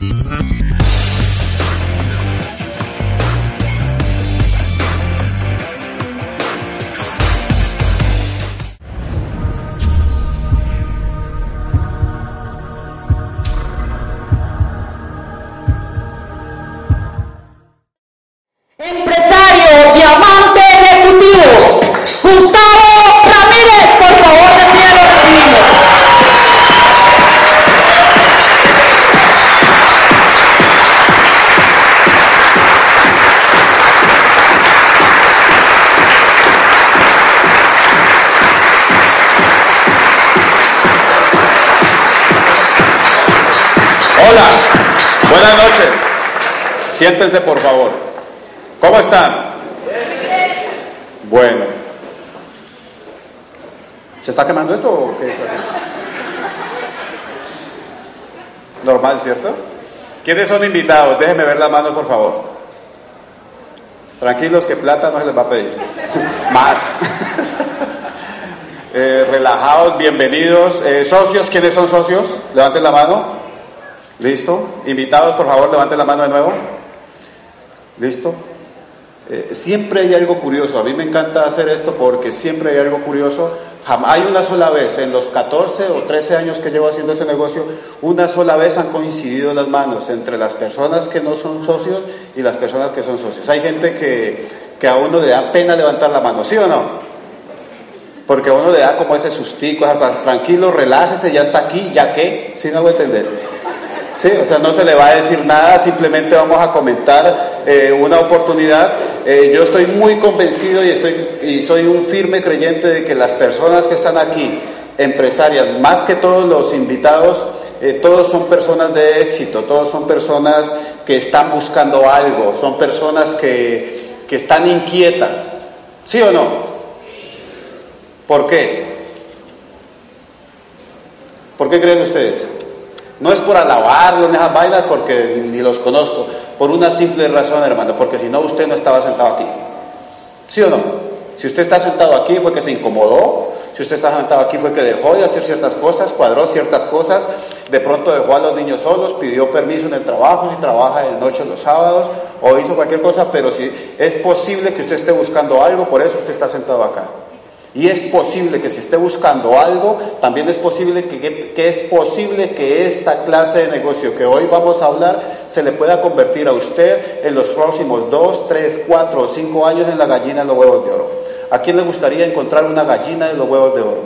Mm-hmm. Siéntense por favor. ¿Cómo están? Bueno. ¿Se está quemando esto o qué es así? Normal, ¿cierto? ¿Quiénes son invitados? Déjenme ver la mano, por favor. Tranquilos que plata no se les va a pedir. Más. Eh, relajados, bienvenidos. Eh, socios, ¿quiénes son socios? Levanten la mano. ¿Listo? Invitados, por favor, levanten la mano de nuevo. ¿Listo? Eh, siempre hay algo curioso. A mí me encanta hacer esto porque siempre hay algo curioso. Hay una sola vez, en los 14 o 13 años que llevo haciendo ese negocio, una sola vez han coincidido las manos entre las personas que no son socios y las personas que son socios. Hay gente que, que a uno le da pena levantar la mano, ¿sí o no? Porque a uno le da como ese sustico, esas cosas. tranquilo, relájese, ya está aquí, ya que, ¿sí no voy a entender? Sí, o sea, no se le va a decir nada, simplemente vamos a comentar eh, una oportunidad. Eh, yo estoy muy convencido y, estoy, y soy un firme creyente de que las personas que están aquí, empresarias, más que todos los invitados, eh, todos son personas de éxito, todos son personas que están buscando algo, son personas que, que están inquietas. ¿Sí o no? ¿Por qué? ¿Por qué creen ustedes? No es por alabarlos en esas vainas porque ni los conozco, por una simple razón, hermano, porque si no usted no estaba sentado aquí. ¿Sí o no? Si usted está sentado aquí fue que se incomodó, si usted está sentado aquí fue que dejó de hacer ciertas cosas, cuadró ciertas cosas, de pronto dejó a los niños solos, pidió permiso en el trabajo, si trabaja de noche los sábados, o hizo cualquier cosa, pero si es posible que usted esté buscando algo, por eso usted está sentado acá. Y es posible que si esté buscando algo, también es posible que, que- es posible que esta clase de negocio que hoy vamos a hablar se le pueda convertir a usted en los próximos dos, tres, cuatro o cinco años en la gallina de los huevos de oro. ¿A quién le gustaría encontrar una gallina de los huevos de oro?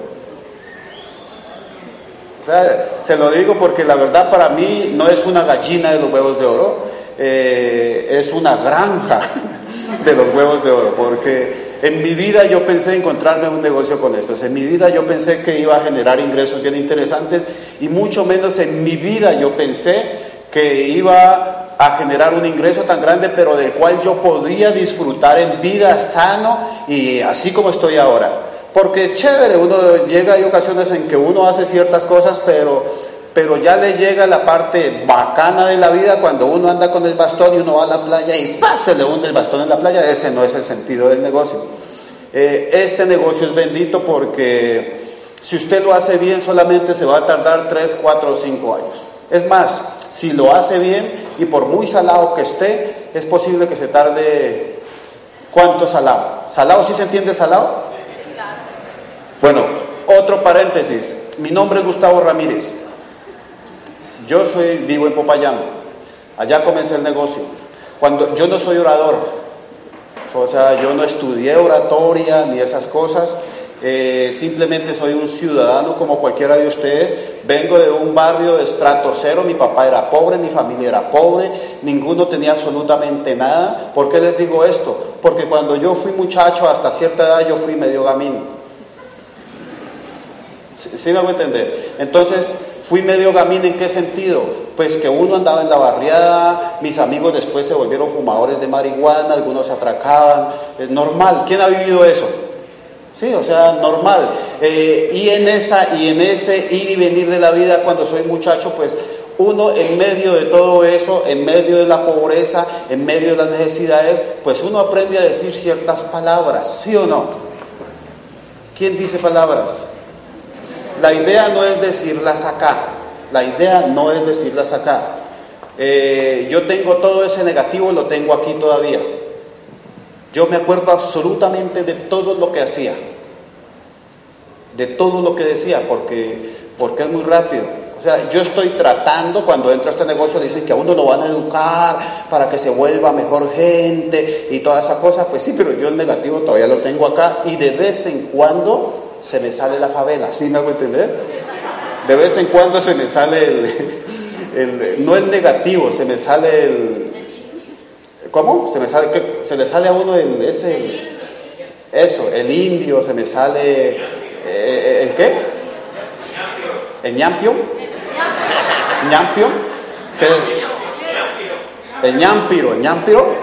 Se lo digo porque la verdad para mí no es una gallina de los huevos de oro, eh, es una granja de los huevos de oro, porque en mi vida yo pensé encontrarme un negocio con estos, en mi vida yo pensé que iba a generar ingresos bien interesantes y mucho menos en mi vida yo pensé que iba a generar un ingreso tan grande, pero del cual yo podría disfrutar en vida sano y así como estoy ahora. Porque es chévere, uno llega, hay ocasiones en que uno hace ciertas cosas, pero, pero ya le llega la parte bacana de la vida cuando uno anda con el bastón y uno va a la playa y ¡pah! se le hunde el bastón en la playa. Ese no es el sentido del negocio. Eh, este negocio es bendito porque si usted lo hace bien solamente se va a tardar 3, 4 o 5 años. Es más, si lo hace bien y por muy salado que esté, es posible que se tarde... ¿Cuánto salado? ¿Salado sí se entiende salado? Bueno, otro paréntesis. Mi nombre es Gustavo Ramírez. Yo soy vivo en Popayán. Allá comencé el negocio. Cuando yo no soy orador, o sea, yo no estudié oratoria ni esas cosas. eh, simplemente soy un ciudadano como cualquiera de ustedes. Vengo de un barrio de estrato cero. Mi papá era pobre, mi familia era pobre. Ninguno tenía absolutamente nada. ¿Por qué les digo esto? Porque cuando yo fui muchacho, hasta cierta edad, yo fui medio gamín. ¿Sí, sí me hago entender? Entonces, Fui medio gamín en qué sentido? Pues que uno andaba en la barriada, mis amigos después se volvieron fumadores de marihuana, algunos se atracaban, es normal. ¿Quién ha vivido eso? Sí, o sea, normal. Eh, y, en esa, y en ese ir y venir de la vida cuando soy muchacho, pues uno en medio de todo eso, en medio de la pobreza, en medio de las necesidades, pues uno aprende a decir ciertas palabras, ¿sí o no? ¿Quién dice palabras? La idea no es decirlas acá, la idea no es decirlas acá. Eh, yo tengo todo ese negativo, lo tengo aquí todavía. Yo me acuerdo absolutamente de todo lo que hacía de todo lo que decía, porque, porque es muy rápido. O sea, yo estoy tratando, cuando entro a este negocio, dicen que a uno lo van a educar para que se vuelva mejor gente y toda esa cosa. Pues sí, pero yo el negativo todavía lo tengo acá y de vez en cuando se me sale la favela, ¿sí me hago entender? De vez en cuando se me sale el, no el negativo, se me sale el, ¿cómo? Se me sale, se le sale a uno el, ese, eso, el indio, se me sale eh, ¿El qué? ¿El ñampio? ¿Ñampio? ¿Qué? El ñampiro, ¿el ñampiro?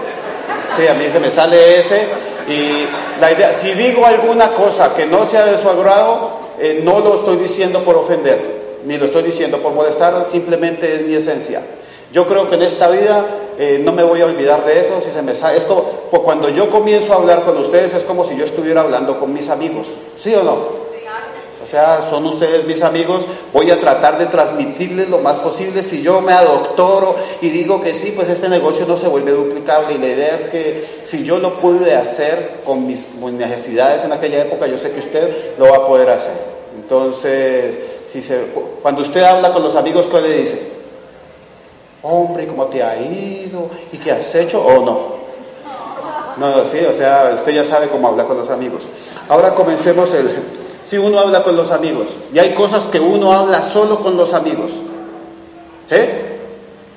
Sí, a mí se me sale ese. Y la idea, si digo alguna cosa que no sea de su agrado, eh, no lo estoy diciendo por ofender, ni lo estoy diciendo por molestar, simplemente es mi esencia. Yo creo que en esta vida eh, no me voy a olvidar de eso. Si se me sale, esto, pues cuando yo comienzo a hablar con ustedes es como si yo estuviera hablando con mis amigos, ¿sí o no? O sea, son ustedes mis amigos, voy a tratar de transmitirles lo más posible. Si yo me adoctoro y digo que sí, pues este negocio no se vuelve duplicable. Y la idea es que si yo lo pude hacer con mis, necesidades en aquella época, yo sé que usted lo va a poder hacer. Entonces, cuando usted habla con los amigos, ¿qué le dice? Hombre, ¿cómo te ha ido? ¿Y qué has hecho? ¿O no? No, sí, o sea, usted ya sabe cómo habla con los amigos. Ahora comencemos el, si uno habla con los amigos. Y hay cosas que uno habla solo con los amigos. ¿Sí?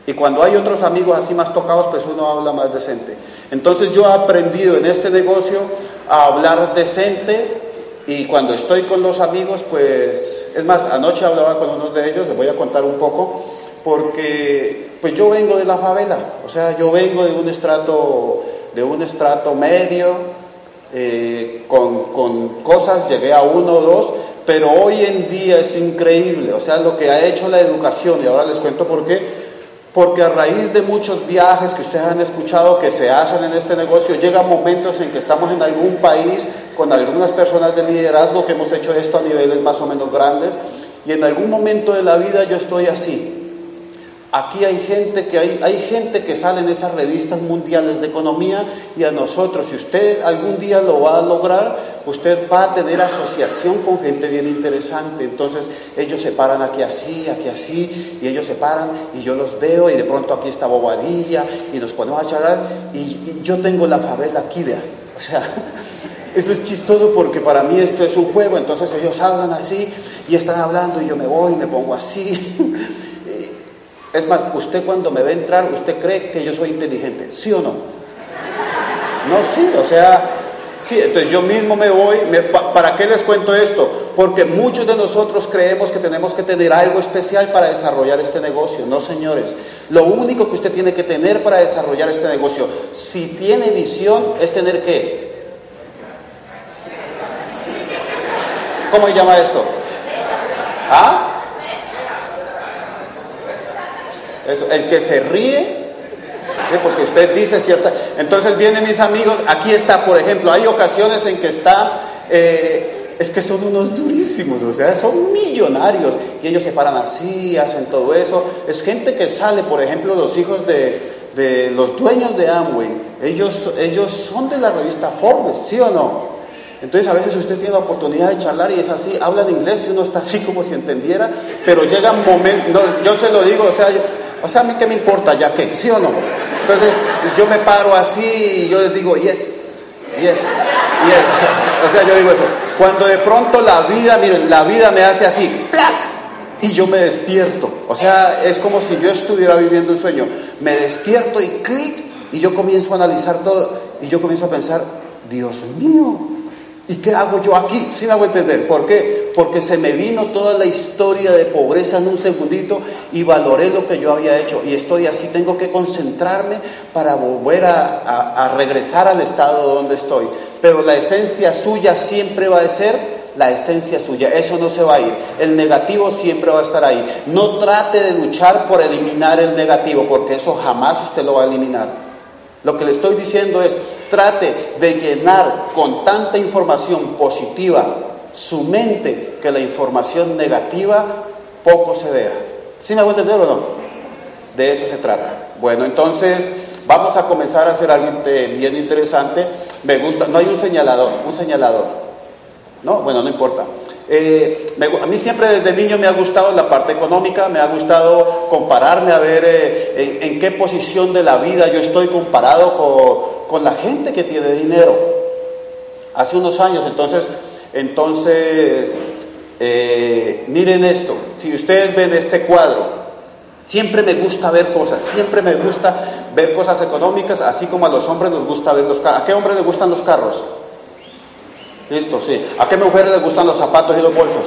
Y cuando hay otros amigos así más tocados, pues uno habla más decente. Entonces yo he aprendido en este negocio a hablar decente y cuando estoy con los amigos, pues, es más, anoche hablaba con uno de ellos, les voy a contar un poco, porque pues yo vengo de la favela, o sea, yo vengo de un estrato, de un estrato medio, eh, con, con, cosas, llegué a uno o dos, pero hoy en día es increíble, o sea, lo que ha hecho la educación, y ahora les cuento por qué, porque a raíz de muchos viajes que ustedes han escuchado que se hacen en este negocio, llegan momentos en que estamos en algún país con algunas personas de liderazgo que hemos hecho esto a niveles más o menos grandes, y en algún momento de la vida yo estoy así, Aquí hay gente que hay, hay gente que sale en esas revistas mundiales de economía y a nosotros, si usted algún día lo va a lograr, usted va a tener asociación con gente bien interesante. Entonces ellos se paran aquí así, aquí así, y ellos se paran y yo los veo y de pronto aquí está Bobadilla y nos ponemos a charlar y, yo tengo la favela aquí, vea. O sea, eso es chistoso porque para mí esto es un juego, entonces ellos hablan así y están hablando y yo me voy y me pongo así. Es más, usted cuando me ve entrar, usted cree que yo soy inteligente, ¿sí o no? No, sí, o sea, sí, entonces yo mismo me voy, ¿para qué les cuento esto? Porque muchos de nosotros creemos que tenemos que tener algo especial para desarrollar este negocio. No, señores, lo único que usted tiene que tener para desarrollar este negocio, si tiene visión, es tener qué? ¿Cómo se llama esto? ¿Ah? El que se ríe, porque usted dice cierta... Entonces vienen mis amigos, aquí está, por ejemplo, hay ocasiones en que está... Eh, es que son unos durísimos, o sea, son millonarios y ellos se paran así, hacen todo eso. Es gente que sale, por ejemplo, los hijos de, de los dueños de Amway, ellos, ellos son de la revista Forbes, ¿sí o no? Entonces a veces usted tiene la oportunidad de charlar y es así, habla en inglés y uno está así como si entendiera, pero llega un momento, yo se lo digo, o sea, o sea, a mí qué me importa, ya que, ¿sí o no? Entonces yo me paro así y yo les digo, yes, yes, yes. O sea, yo digo eso. Cuando de pronto la vida, miren, la vida me hace así, ¡plac! y yo me despierto. O sea, es como si yo estuviera viviendo un sueño. Me despierto y clic, y yo comienzo a analizar todo, y yo comienzo a pensar, Dios mío, ¿y qué hago yo aquí? Sí me hago entender. ¿Por qué? Porque se me vino toda la historia de pobreza en un segundito y valoré lo que yo había hecho. Y estoy así, tengo que concentrarme para volver a, a regresar al estado donde estoy. Pero la esencia suya siempre va a ser la esencia suya, eso no se va a ir. El negativo siempre va a estar ahí. No trate de luchar por eliminar el negativo, porque eso jamás usted lo va a eliminar. Lo que le estoy diciendo es, trate de llenar con tanta información positiva su mente que la información negativa poco se vea. ¿Sí me a entender o no? De eso se trata. Bueno, entonces vamos a comenzar a hacer algo bien interesante. Me gusta, no hay un señalador, un señalador. No, bueno, no importa. Eh, a mí siempre desde niño me ha gustado la parte económica, me ha gustado compararme a ver eh, en, qué posición de la vida yo estoy comparado con, la gente que tiene dinero. Hace unos años, entonces, entonces eh, miren esto, si ustedes ven este cuadro, Siempre me gusta ver cosas, siempre me gusta ver cosas económicas, así como a los hombres nos gusta ver los carros. ¿A qué hombre les gustan los carros? Listo, sí. ¿A qué mujeres les gustan los zapatos y los bolsos?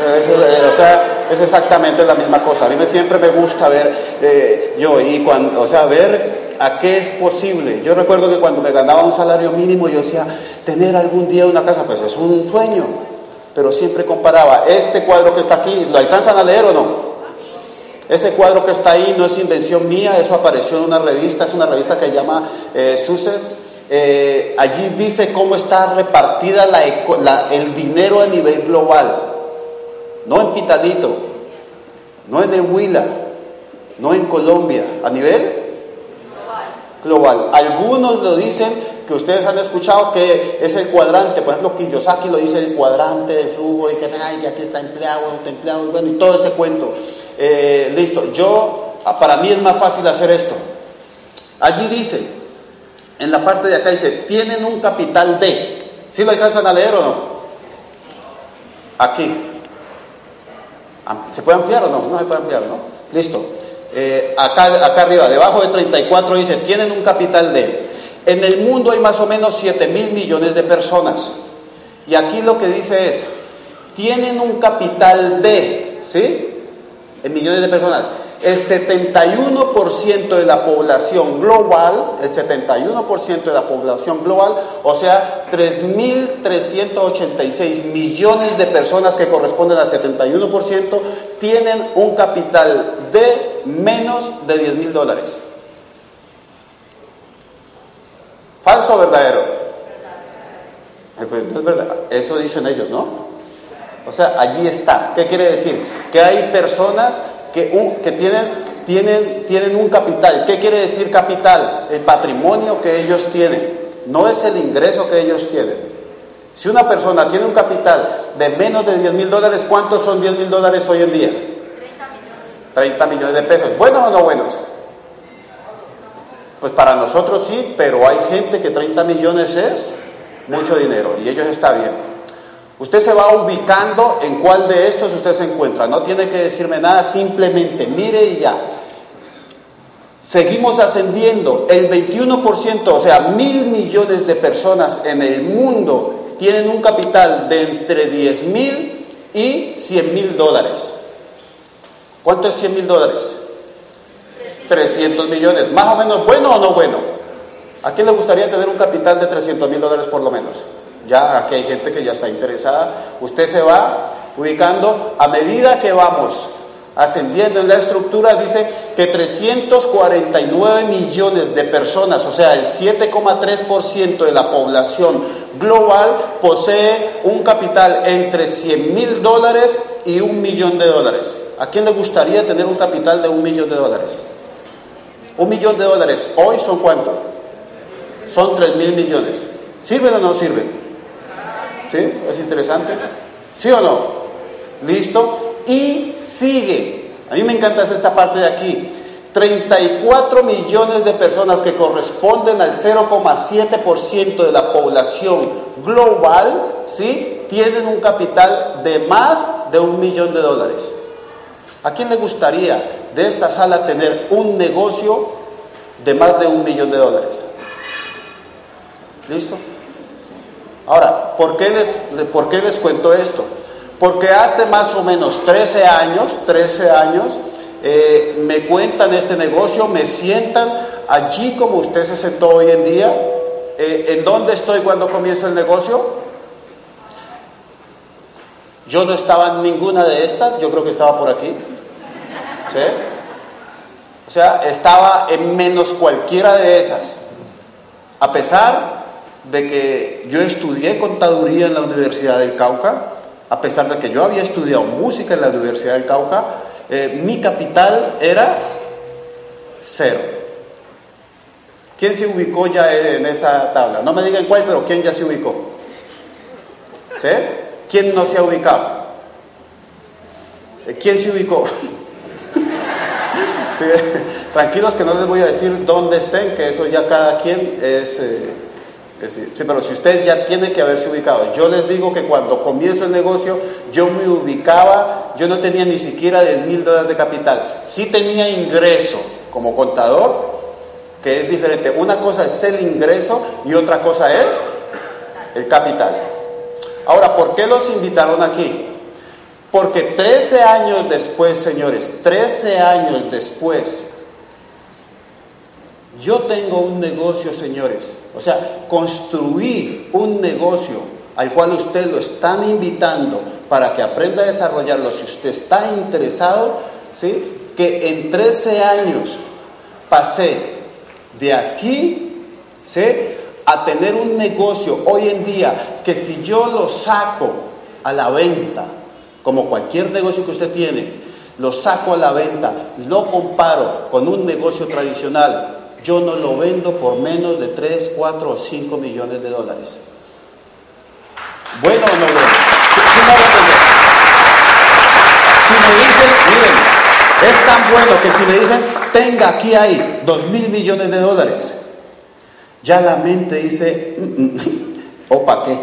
Eh, eh, o sea, es exactamente la misma cosa. A mí me, siempre me gusta ver, eh, yo, y cuando, o sea, ver a qué es posible. Yo recuerdo que cuando me ganaba un salario mínimo, yo decía, tener algún día una casa, pues es un sueño. Pero siempre comparaba, este cuadro que está aquí, ¿lo alcanzan a leer o no? Ese cuadro que está ahí no es invención mía, eso apareció en una revista, es una revista que se llama eh, Suces eh, allí dice cómo está repartida el dinero a nivel global, no en Pitalito, no en el Huila, no en Colombia, a nivel global. Algunos lo dicen que ustedes han escuchado que es el cuadrante, por ejemplo, Kiyosaki lo dice el cuadrante de flujo y que, aquí está empleado, bueno, y todo ese cuento. Eh, listo, yo, para mí es más fácil hacer esto. Allí dice, en la parte de acá dice, tienen un capital de. ¿Sí lo alcanzan a leer o no? Aquí. ¿Se puede ampliar o no? No se puede ampliar, ¿no? Listo. Eh, acá, acá arriba, debajo de 34 dice, tienen un capital de. En el mundo hay más o menos 7 mil millones de personas. Y aquí lo que dice es, tienen un capital de, ¿sí? En millones de personas el 71% de la población global, el 71% de la población global, o sea, 3.386 millones de personas que corresponden al 71%, tienen un capital de menos de 10 mil dólares. ¿Falso o verdadero? Eh, pues verdad. Eso dicen ellos, ¿no? O sea, allí está. ¿Qué quiere decir? Que hay personas que, tienen, tienen, tienen un capital. ¿Qué quiere decir capital? El patrimonio que ellos tienen. No es el ingreso que ellos tienen. Si una persona tiene un capital de menos de 10 mil dólares, ¿cuántos son 10 mil dólares hoy en día? 30 millones de pesos. ¿Buenos o no buenos? Pues para nosotros sí, pero hay gente que 30 millones es mucho dinero y ellos está bien. Usted se va ubicando en cuál de estos usted se encuentra. No tiene que decirme nada, simplemente mire y ya. Seguimos ascendiendo. El 21%, o sea, mil millones de personas en el mundo tienen un capital de entre 10 mil y 100 mil dólares. ¿Cuánto es 100 mil dólares? 300 millones. ¿Más o menos bueno o no bueno? ¿A quién le gustaría tener un capital de 300 mil dólares por lo menos? Ya aquí hay gente que ya está interesada. Usted se va ubicando a medida que vamos ascendiendo en la estructura, dice que 349 millones de personas, o sea, el 7,3% de la población global posee un capital entre 100 mil dólares y un millón de dólares. ¿A quién le gustaría tener un capital de un millón de dólares? Un millón de dólares, hoy son cuánto? Son 3 mil millones. ¿Sirven o no sirven? ¿Sí? ¿Es interesante? ¿Sí o no? ¿Listo? Y sigue. A mí me encanta esta parte de aquí. 34 millones de personas que corresponden al 0,7% de la población global, ¿sí? Tienen un capital de más de un millón de dólares. ¿A quién le gustaría de esta sala tener un negocio de más de un millón de dólares? ¿Listo? Ahora, ¿por qué les, por qué les cuento esto? Porque hace más o menos 13 años, 13 años, eh, me cuentan este negocio, me sientan allí como usted se sentó hoy en día. Eh, ¿En dónde estoy cuando comienza el negocio? Yo no estaba en ninguna de estas, yo creo que estaba por aquí. ¿Sí? O sea, estaba en menos cualquiera de esas. A pesar de que yo estudié contaduría en la Universidad del Cauca, a pesar de que yo había estudiado música en la Universidad del Cauca, eh, mi capital era cero. ¿Quién se ubicó ya en esa tabla? No me digan cuál, pero ¿quién ya se ubicó? ¿Sí? ¿Quién no se ha ubicado? Eh, ¿Quién se ubicó? tranquilos que no les voy a decir dónde estén, que eso ya cada quien es... Eh, sí, pero si usted ya tiene que haberse ubicado. Yo les digo que cuando comienzo el negocio, yo me ubicaba, yo no tenía ni siquiera 10 mil dólares de capital. Sí tenía ingreso como contador, que es diferente. Una cosa es el ingreso y otra cosa es el capital. Ahora, ¿por qué los invitaron aquí? Porque 13 años después, señores, 13 años después, yo tengo un negocio, señores. O sea, construir un negocio al cual usted lo están invitando para que aprenda a desarrollarlo, si usted está interesado, ¿sí? que en 13 años pasé de aquí ¿sí? a tener un negocio hoy en día que si yo lo saco a la venta, como cualquier negocio que usted tiene, lo saco a la venta, lo comparo con un negocio tradicional, yo no lo vendo por menos de 3, 4 o 5 millones de dólares. ¿Bueno o no bueno? Si me dicen, miren, es tan bueno que si me dicen, tenga, aquí hay 2 mil millones de dólares, ya la mente dice, mm, mm, ¿o para qué?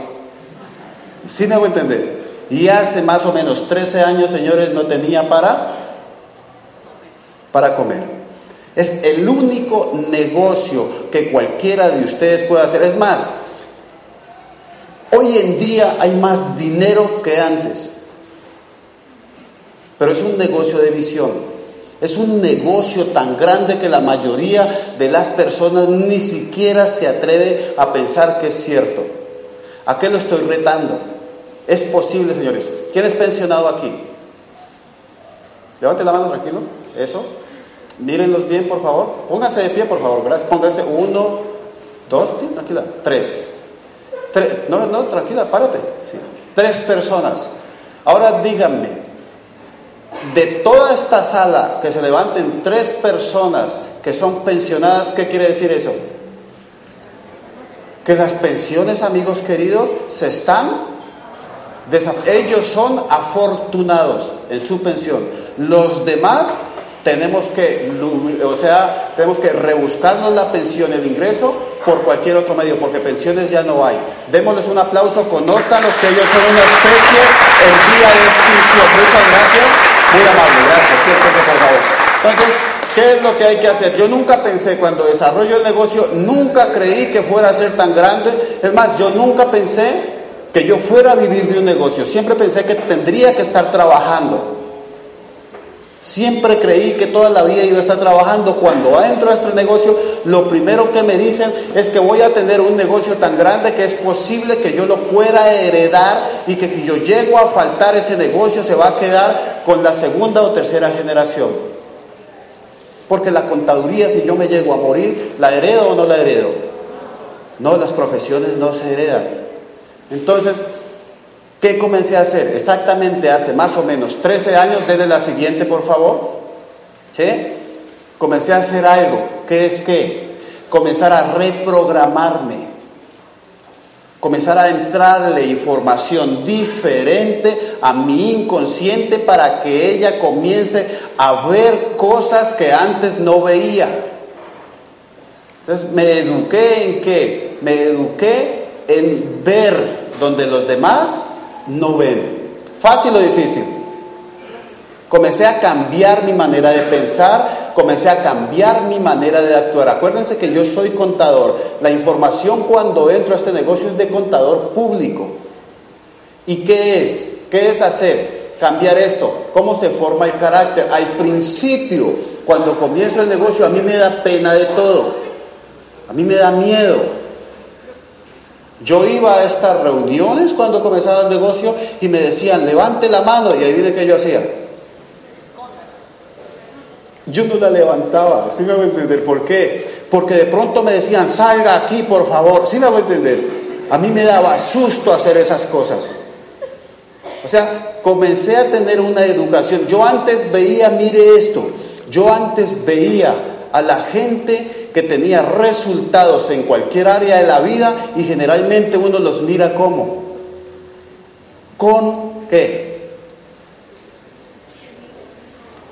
¿Sí me hago entender? Y hace más o menos 13 años, señores, no tenía para, para comer. Es el único negocio que cualquiera de ustedes puede hacer. Es más, hoy en día hay más dinero que antes. Pero es un negocio de visión. Es un negocio tan grande que la mayoría de las personas ni siquiera se atreve a pensar que es cierto. ¿A qué lo estoy retando? Es posible, señores. ¿Quién es pensionado aquí? Levante la mano tranquilo. Eso. Mírenlos bien, por favor. Pónganse de pie, por favor. Gracias. Pónganse uno, dos, sí, tranquila. Tres. No, no, tranquila, párate. Tres personas. Ahora díganme, de toda esta sala que se levanten tres personas que son pensionadas, ¿qué quiere decir eso? Que las pensiones, amigos queridos, se están ellos son afortunados en su pensión. Los demás tenemos que, o sea, tenemos que rebuscarnos la pensión, el ingreso por cualquier otro medio, porque pensiones ya no hay. Démosles un aplauso, conózcanos que ellos son una especie en vía de extinción. Muchas gracias, muy amable, gracias, siempre por favor. Entonces, ¿qué es lo que hay que hacer? Yo nunca pensé, cuando desarrollo el negocio, nunca creí que fuera a ser tan grande. Es más, yo nunca pensé que yo fuera a vivir de un negocio. Siempre pensé que tendría que estar trabajando. Siempre creí que toda la vida iba a estar trabajando. Cuando entro a este negocio, lo primero que me dicen es que voy a tener un negocio tan grande que es posible que yo lo pueda heredar y que si yo llego a faltar ese negocio se va a quedar con la segunda o tercera generación. Porque la contaduría, si yo me llego a morir, ¿la heredo o no la heredo? No, las profesiones no se heredan. Entonces, ¿qué comencé a hacer? Exactamente hace más o menos 13 años, denle la siguiente por favor. ¿Sí? Comencé a hacer algo. ¿Qué es qué? Comenzar a reprogramarme. Comenzar a entrarle información diferente a mi inconsciente para que ella comience a ver cosas que antes no veía. Entonces me eduqué en qué? Me eduqué en ver donde los demás no ven. ¿Fácil o difícil? Comencé a cambiar mi manera de pensar, comencé a cambiar mi manera de actuar. Acuérdense que yo soy contador. La información cuando entro a este negocio es de contador público. ¿Y qué es? ¿Qué es hacer? Cambiar esto. ¿Cómo se forma el carácter? Al principio, cuando comienzo el negocio, a mí me da pena de todo. A mí me da miedo. Yo iba a estas reuniones cuando comenzaba el negocio y me decían, levante la mano, y ahí viene que yo hacía. Yo no la levantaba, ¿sí me voy a entender por qué? Porque de pronto me decían, salga aquí, por favor, ¿sí me voy a entender? A mí me daba susto hacer esas cosas. O sea, comencé a tener una educación. Yo antes veía, mire esto, yo antes veía a la gente que tenía resultados en cualquier área de la vida y generalmente uno los mira como, ¿con qué?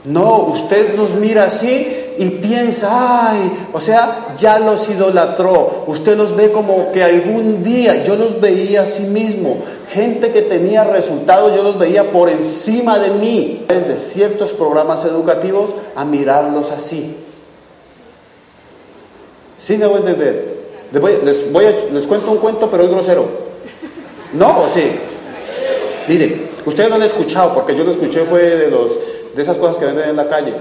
No, usted los mira así y piensa, ay, o sea, ya los idolatró. Usted los ve como que algún día, yo los veía a sí mismo. Gente que tenía resultados, yo los veía por encima de mí. Desde ciertos programas educativos a mirarlos así. ¿Sí me voy a entender? Les, les, cuento un cuento, pero es grosero. ¿No o sí? Miren, ustedes no lo han escuchado, porque yo lo escuché fue de los de esas cosas que venden en la calle.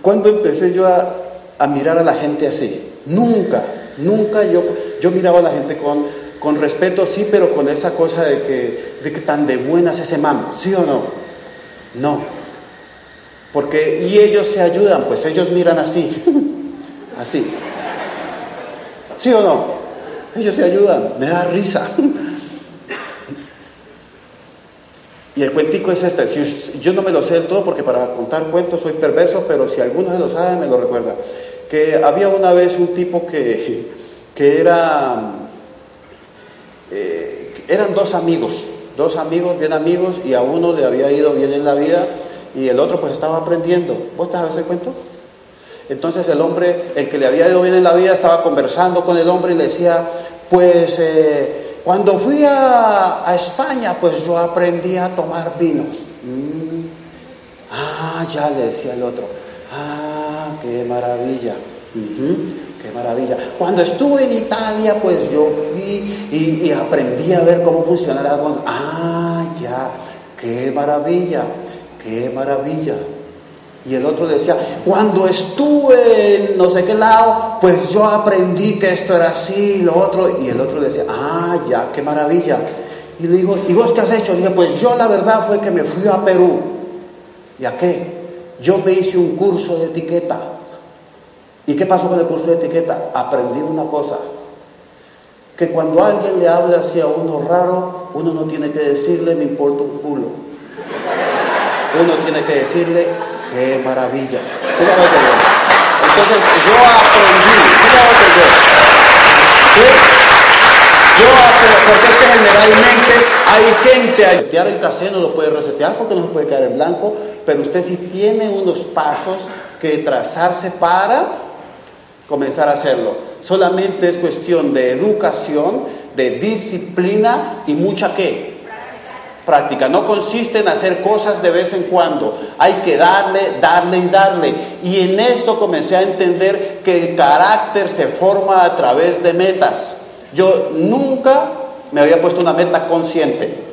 ¿Cuándo empecé yo a, mirar a la gente así? Nunca, nunca yo, yo miraba a la gente con, con respeto, sí, pero con esa cosa de que, de que tan de buenas ese man, ¿sí o no? No. Porque, y ellos se ayudan, pues ellos miran así, así. ¿Sí o no? Ellos se ayudan, me da risa. Y el cuentico es este, yo no me lo sé del todo porque para contar cuentos soy perverso, pero si alguno se lo sabe me lo recuerda. Que había una vez un tipo que, que era, eh, eran dos amigos, dos amigos, bien amigos, y a uno le había ido bien en la vida y el otro pues estaba aprendiendo. ¿Vos te sabes el cuento? Entonces el hombre, el que le había ido bien en la vida, estaba conversando con el hombre y le decía, pues... Eh, cuando fui a, España, pues yo aprendí a tomar vinos. Mm. Ah, ya le decía el otro. Ah, qué maravilla. qué maravilla. Cuando estuve en Italia, pues yo fui y, aprendí a ver cómo funcionaba el Ah, ya, qué maravilla, qué maravilla. Y el otro decía, cuando estuve en no sé qué lado, pues yo aprendí que esto era así, lo otro. Y el otro decía, ah, ya, qué maravilla. Y le digo, ¿y vos qué has hecho? Y dije, pues yo la verdad fue que me fui a Perú. ¿Y a qué? Yo me hice un curso de etiqueta. ¿Y qué pasó con el curso de etiqueta? Aprendí una cosa, que cuando alguien le habla así a uno raro, uno no tiene que decirle, me importa un culo. Uno tiene que decirle, ¡Qué maravilla! ¿Sí Entonces yo aprendí, ¿sí Yo aprendí, porque es que generalmente hay gente resetear el casero, lo puede resetear porque no se puede quedar en blanco, pero usted sí tiene unos pasos que trazarse para comenzar a hacerlo. Solamente es cuestión de educación, de disciplina y mucha qué? Práctica. No consiste en hacer cosas de vez en cuando. Hay que darle, darle y darle. Y en esto comencé a entender que el carácter se forma a través de metas. Yo nunca me había puesto una meta consciente.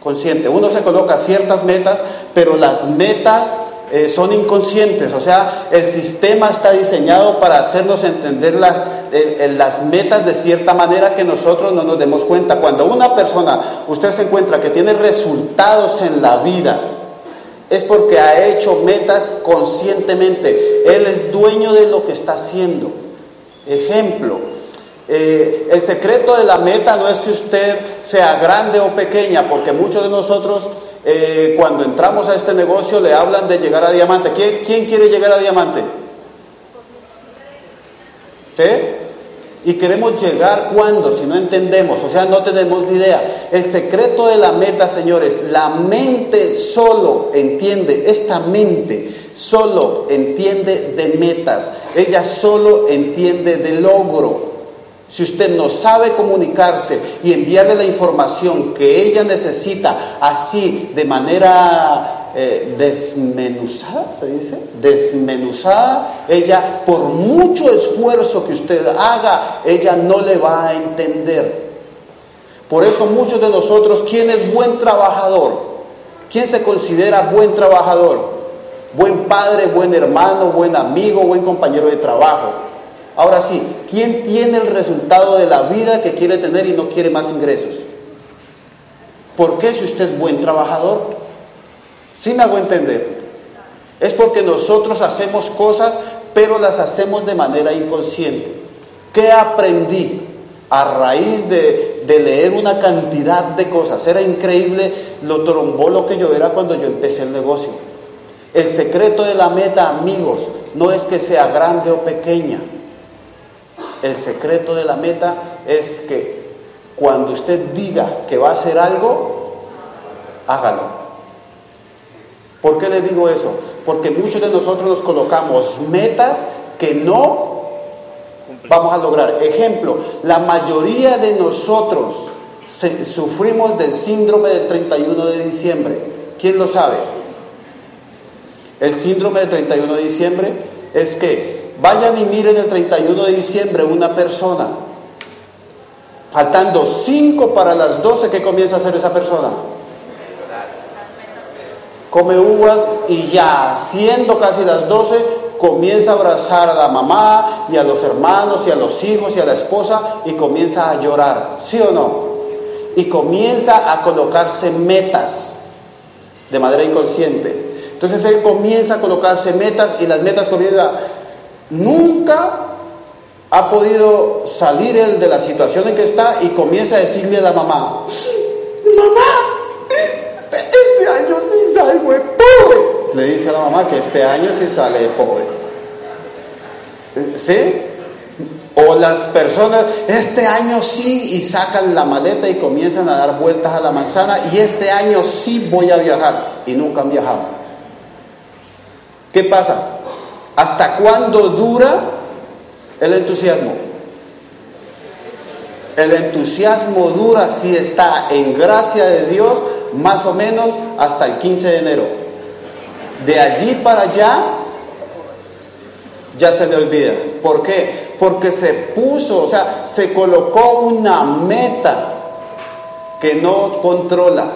Consciente. Uno se coloca ciertas metas, pero las metas eh, son inconscientes, o sea, el sistema está diseñado para hacernos entender las, las metas de cierta manera que nosotros no nos demos cuenta. Cuando una persona, usted se encuentra que tiene resultados en la vida, es porque ha hecho metas conscientemente. Él es dueño de lo que está haciendo. Ejemplo, eh, el secreto de la meta no es que usted sea grande o pequeña, porque muchos de nosotros eh, cuando entramos a este negocio le hablan de llegar a diamante. ¿Quién, quiere llegar a diamante? ¿Sí? Y queremos llegar cuando, si no entendemos, o sea, no tenemos ni idea. El secreto de la meta, señores, la mente solo entiende, esta mente solo entiende de metas, ella solo entiende de logro. Si usted no sabe comunicarse y enviarle la información que ella necesita así de manera eh, desmenuzada, se dice, desmenuzada, ella por mucho esfuerzo que usted haga, ella no le va a entender. Por eso muchos de nosotros, ¿quién es buen trabajador? ¿Quién se considera buen trabajador? Buen padre, buen hermano, buen amigo, buen compañero de trabajo. Ahora sí, ¿quién tiene el resultado de la vida que quiere tener y no quiere más ingresos? ¿Por qué si usted es buen trabajador? Sí me hago entender. Es porque nosotros hacemos cosas, pero las hacemos de manera inconsciente. ¿Qué aprendí? A raíz de, de leer una cantidad de cosas. Era increíble lo trombolo que yo era cuando yo empecé el negocio. El secreto de la meta, amigos, no es que sea grande o pequeña. El secreto de la meta es que cuando usted diga que va a hacer algo, hágalo. ¿Por qué le digo eso? Porque muchos de nosotros nos colocamos metas que no vamos a lograr. Ejemplo, la mayoría de nosotros sufrimos del síndrome del 31 de diciembre. ¿Quién lo sabe? El síndrome del 31 de diciembre es que vayan y miren el 31 de diciembre una persona. Faltando 5 para las 12, ¿qué comienza a hacer esa persona? come uvas y ya siendo casi las 12 comienza a abrazar a la mamá y a los hermanos y a los hijos y a la esposa y comienza a llorar, ¿sí o no? Y comienza a colocarse metas de manera inconsciente. Entonces él comienza a colocarse metas y las metas comienzan, nunca ha podido salir él de la situación en que está y comienza a decirle a la mamá, mamá, este año sí salgo pobre. Le dice a la mamá que este año sí sale pobre. ¿Sí? O las personas, este año sí, y sacan la maleta y comienzan a dar vueltas a la manzana, y este año sí voy a viajar, y nunca han viajado. ¿Qué pasa? ¿Hasta cuándo dura el entusiasmo? El entusiasmo dura si está en gracia de Dios más o menos hasta el 15 de enero. De allí para allá ya se le olvida. ¿Por qué? Porque se puso, o sea, se colocó una meta que no controla.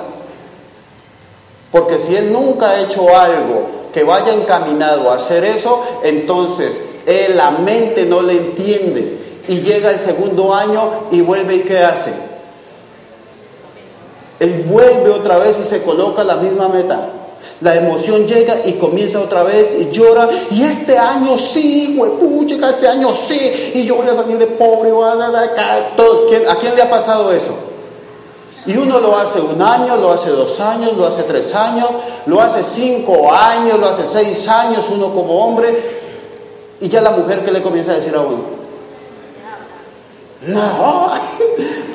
Porque si él nunca ha hecho algo que vaya encaminado a hacer eso, entonces él, la mente no le entiende. Y llega el segundo año y vuelve y ¿qué hace? Él vuelve otra vez y se coloca la misma meta. La emoción llega y comienza otra vez y llora. Y este año sí, huepuchica, este año sí. Y yo voy a salir de pobre. ¿A quién le ha pasado eso? Y uno lo hace un año, lo hace dos años, lo hace tres años, lo hace cinco años, lo hace seis años, uno como hombre. Y ya la mujer que le comienza a decir a uno, no,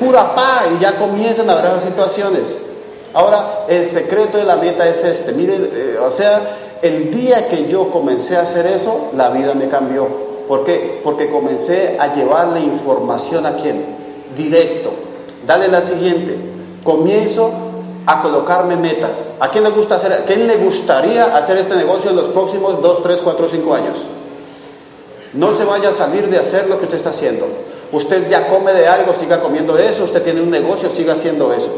pura paz y ya comienzan a haber esas situaciones. Ahora, el secreto de la meta es este. Mire, eh, o sea, el día que yo comencé a hacer eso, la vida me cambió. ¿Por qué? Porque comencé a llevarle información a quién? Directo. Dale la siguiente. Comienzo a colocarme metas. ¿A quién le gusta hacer, quién le gustaría hacer este negocio en los próximos 2, 3, 4, 5 años? No se vaya a salir de hacer lo que usted está haciendo. Usted ya come de algo, siga comiendo eso. Usted tiene un negocio, siga haciendo eso.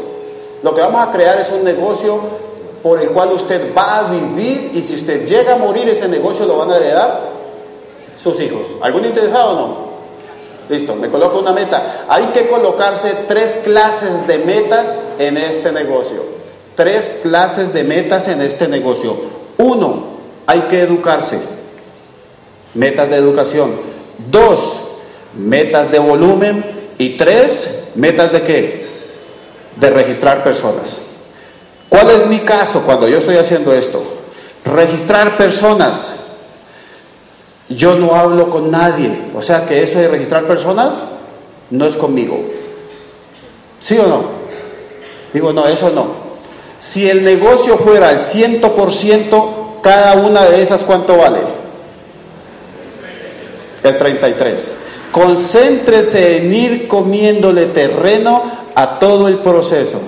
Lo que vamos a crear es un negocio por el cual usted va a vivir y si usted llega a morir, ese negocio lo van a heredar sus hijos. ¿Algún interesado o no? Listo, me coloco una meta. Hay que colocarse tres clases de metas en este negocio. Tres clases de metas en este negocio. Uno, hay que educarse. Metas de educación. Dos, metas de volumen y tres, metas de qué? De registrar personas. ¿Cuál es mi caso cuando yo estoy haciendo esto? Registrar personas. Yo no hablo con nadie. O sea que eso de registrar personas no es conmigo. ¿Sí o no? Digo, no, eso no. Si el negocio fuera el 100%, cada una de esas, ¿cuánto vale? El 33. Concéntrese en ir comiéndole terreno a todo el proceso.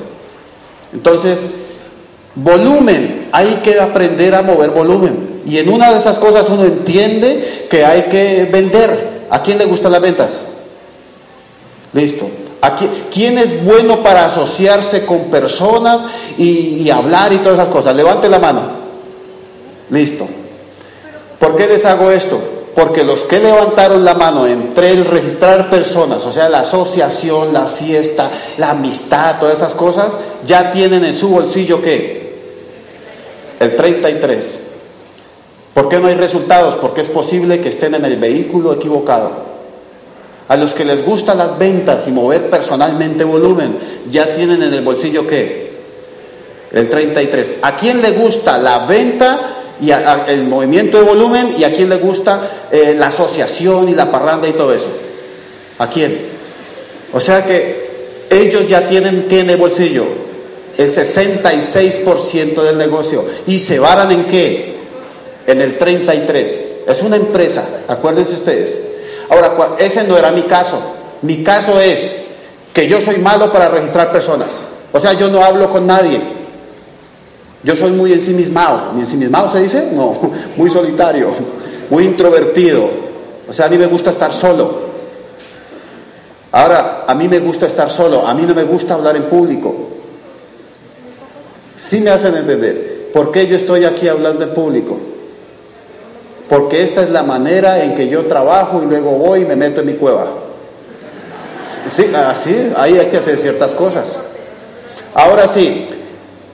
Entonces, volumen, hay que aprender a mover volumen. Y en una de esas cosas uno entiende que hay que vender. ¿A quién le gustan las ventas? Listo. Aquí, ¿Quién es bueno para asociarse con personas y, y hablar y todas esas cosas? Levante la mano. Listo. ¿Por qué les hago esto? Porque los que levantaron la mano entre el registrar personas, o sea, la asociación, la fiesta, la amistad, todas esas cosas, ya tienen en su bolsillo qué? El 33. ¿Por qué no hay resultados? Porque es posible que estén en el vehículo equivocado. A los que les gustan las ventas y mover personalmente volumen, ya tienen en el bolsillo qué? El 33. ¿A quién le gusta la venta y el movimiento de volumen y a quién le gusta eh, la asociación y la parranda y todo eso? ¿A quién? O sea que ellos ya tienen que en el bolsillo el 66% del negocio y se varan en qué? En el 33. Es una empresa, acuérdense ustedes. Ahora, ese no era mi caso. Mi caso es que yo soy malo para registrar personas. O sea, yo no hablo con nadie. Yo soy muy ensimismado. ¿Mi ensimismado se dice? No, muy solitario, muy introvertido. O sea, a mí me gusta estar solo. Ahora, a mí me gusta estar solo, a mí no me gusta hablar en público. Sí me hacen entender. ¿Por qué yo estoy aquí hablando en público? Porque esta es la manera en que yo trabajo y luego voy y me meto en mi cueva. Sí, así, ahí hay que hacer ciertas cosas. Ahora sí,